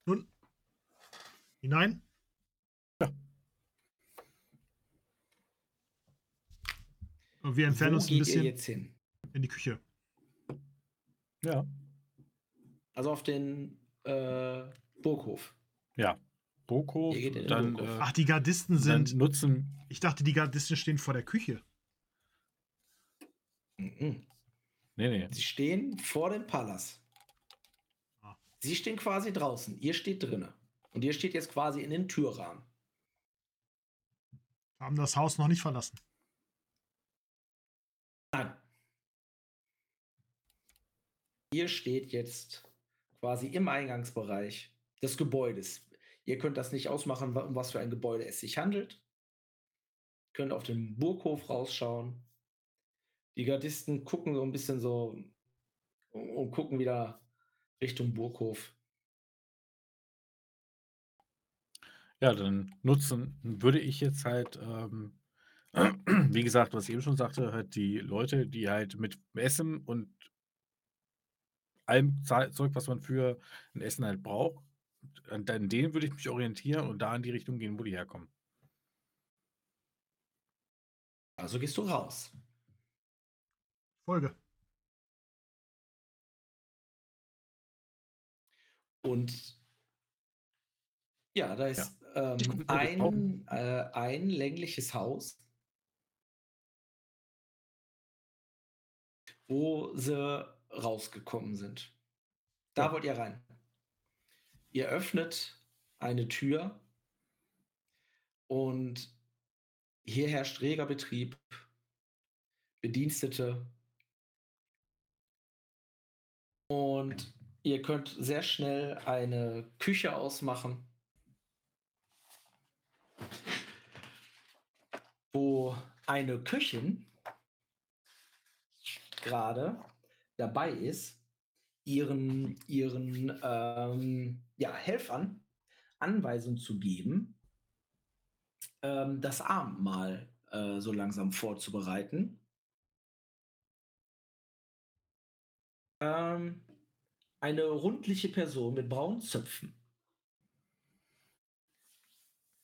Nun, hinein. Und wir entfernen Wo uns ein geht ihr bisschen jetzt hin? in die Küche. Ja. Also auf den äh, Burghof. Ja. Burghof, dann, Burghof. äh, Ach, die Gardisten dann sind. nutzen. Ich dachte, die Gardisten stehen vor der Küche. Mhm. Nee, nee. Sie stehen vor dem Palas. Ah. Sie stehen quasi draußen. Ihr steht drinnen. Und ihr steht jetzt quasi in den Türrahmen. Haben das Haus noch nicht verlassen. Nein. Ihr steht jetzt quasi im Eingangsbereich des Gebäudes. Ihr könnt das nicht ausmachen, um was für ein Gebäude es sich handelt. Könnt auf den Burghof rausschauen. Die Gardisten gucken so ein bisschen so und und gucken wieder Richtung Burghof. Ja, dann nutzen würde ich jetzt halt, ähm, wie gesagt, was ich eben schon sagte, halt die Leute, die halt mit Essen und allem Zeug, was man für ein Essen halt braucht, an an denen würde ich mich orientieren und da in die Richtung gehen, wo die herkommen. Also gehst du raus. Folge. Und ja, da ist ähm, guck mit ein, äh, ein längliches Haus, wo sie rausgekommen sind. Da Ja. wollt ihr rein. Ihr öffnet eine Tür und hier herrscht reger Betrieb, Bedienstete. Und ihr könnt sehr schnell eine Küche ausmachen, wo eine Köchin gerade dabei ist, ihren, ihren ähm, ja, Helfern Anweisungen zu geben, ähm, das Abendmahl äh, so langsam vorzubereiten. Ähm, eine rundliche Person mit braunen Zöpfen.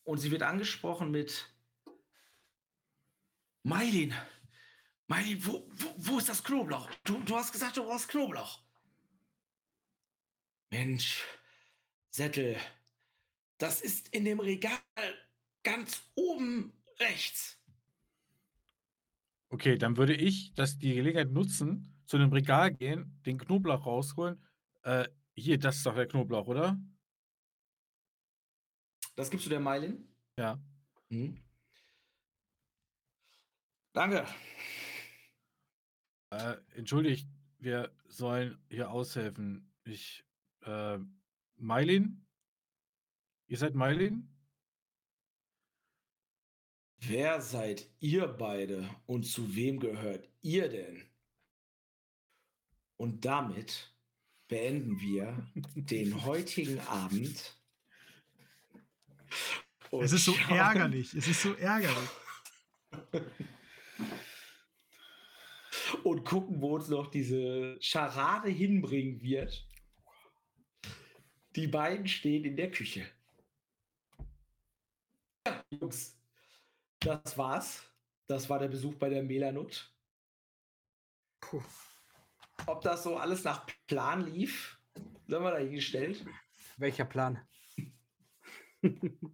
Und sie wird angesprochen mit Mailin. Mailin, wo, wo, wo ist das Knoblauch? Du, du hast gesagt, du brauchst Knoblauch. Mensch, Sättel, das ist in dem Regal ganz oben rechts. Okay, dann würde ich das die Gelegenheit nutzen, zu einem Regal gehen, den Knoblauch rausholen. Äh, hier, das ist doch der Knoblauch, oder? Das gibst du der Meilin? Ja. Mhm. Danke. Äh, entschuldigt, wir sollen hier aushelfen. Ich, äh, Meilin? Ihr seid Meilin? Wer seid ihr beide und zu wem gehört ihr denn? Und damit beenden wir den heutigen Abend. und Es ist so ärgerlich. Es ist so ärgerlich. Und gucken, wo uns noch diese Scharade hinbringen wird. Die beiden stehen in der Küche. Ja, Jungs, das war's. Das war der Besuch bei der Melanut. Puh. Ob das so alles nach Plan lief, sind wir dahingestellt. Welcher Plan?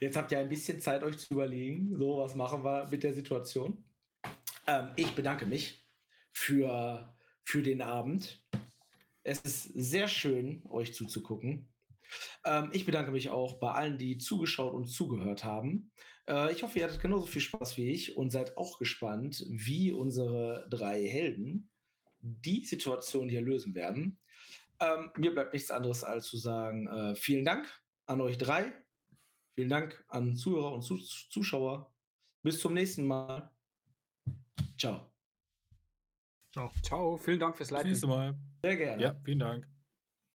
Jetzt habt ihr ein bisschen Zeit, euch zu überlegen, so was machen wir mit der Situation. Ähm, ich bedanke mich für, für den Abend. Es ist sehr schön, euch zuzugucken. Ähm, ich bedanke mich auch bei allen, die zugeschaut und zugehört haben. Äh, ich hoffe, ihr hattet genauso viel Spaß wie ich und seid auch gespannt, wie unsere drei Helden die Situation hier lösen werden. Ähm, mir bleibt nichts anderes als zu sagen, äh, vielen Dank an euch drei. Vielen Dank an Zuhörer und Zus- Zuschauer. Bis zum nächsten Mal. Ciao. Ciao. Ciao, vielen Dank fürs Bis Leiten. nächste Mal. Sehr gerne. Ja, vielen Dank.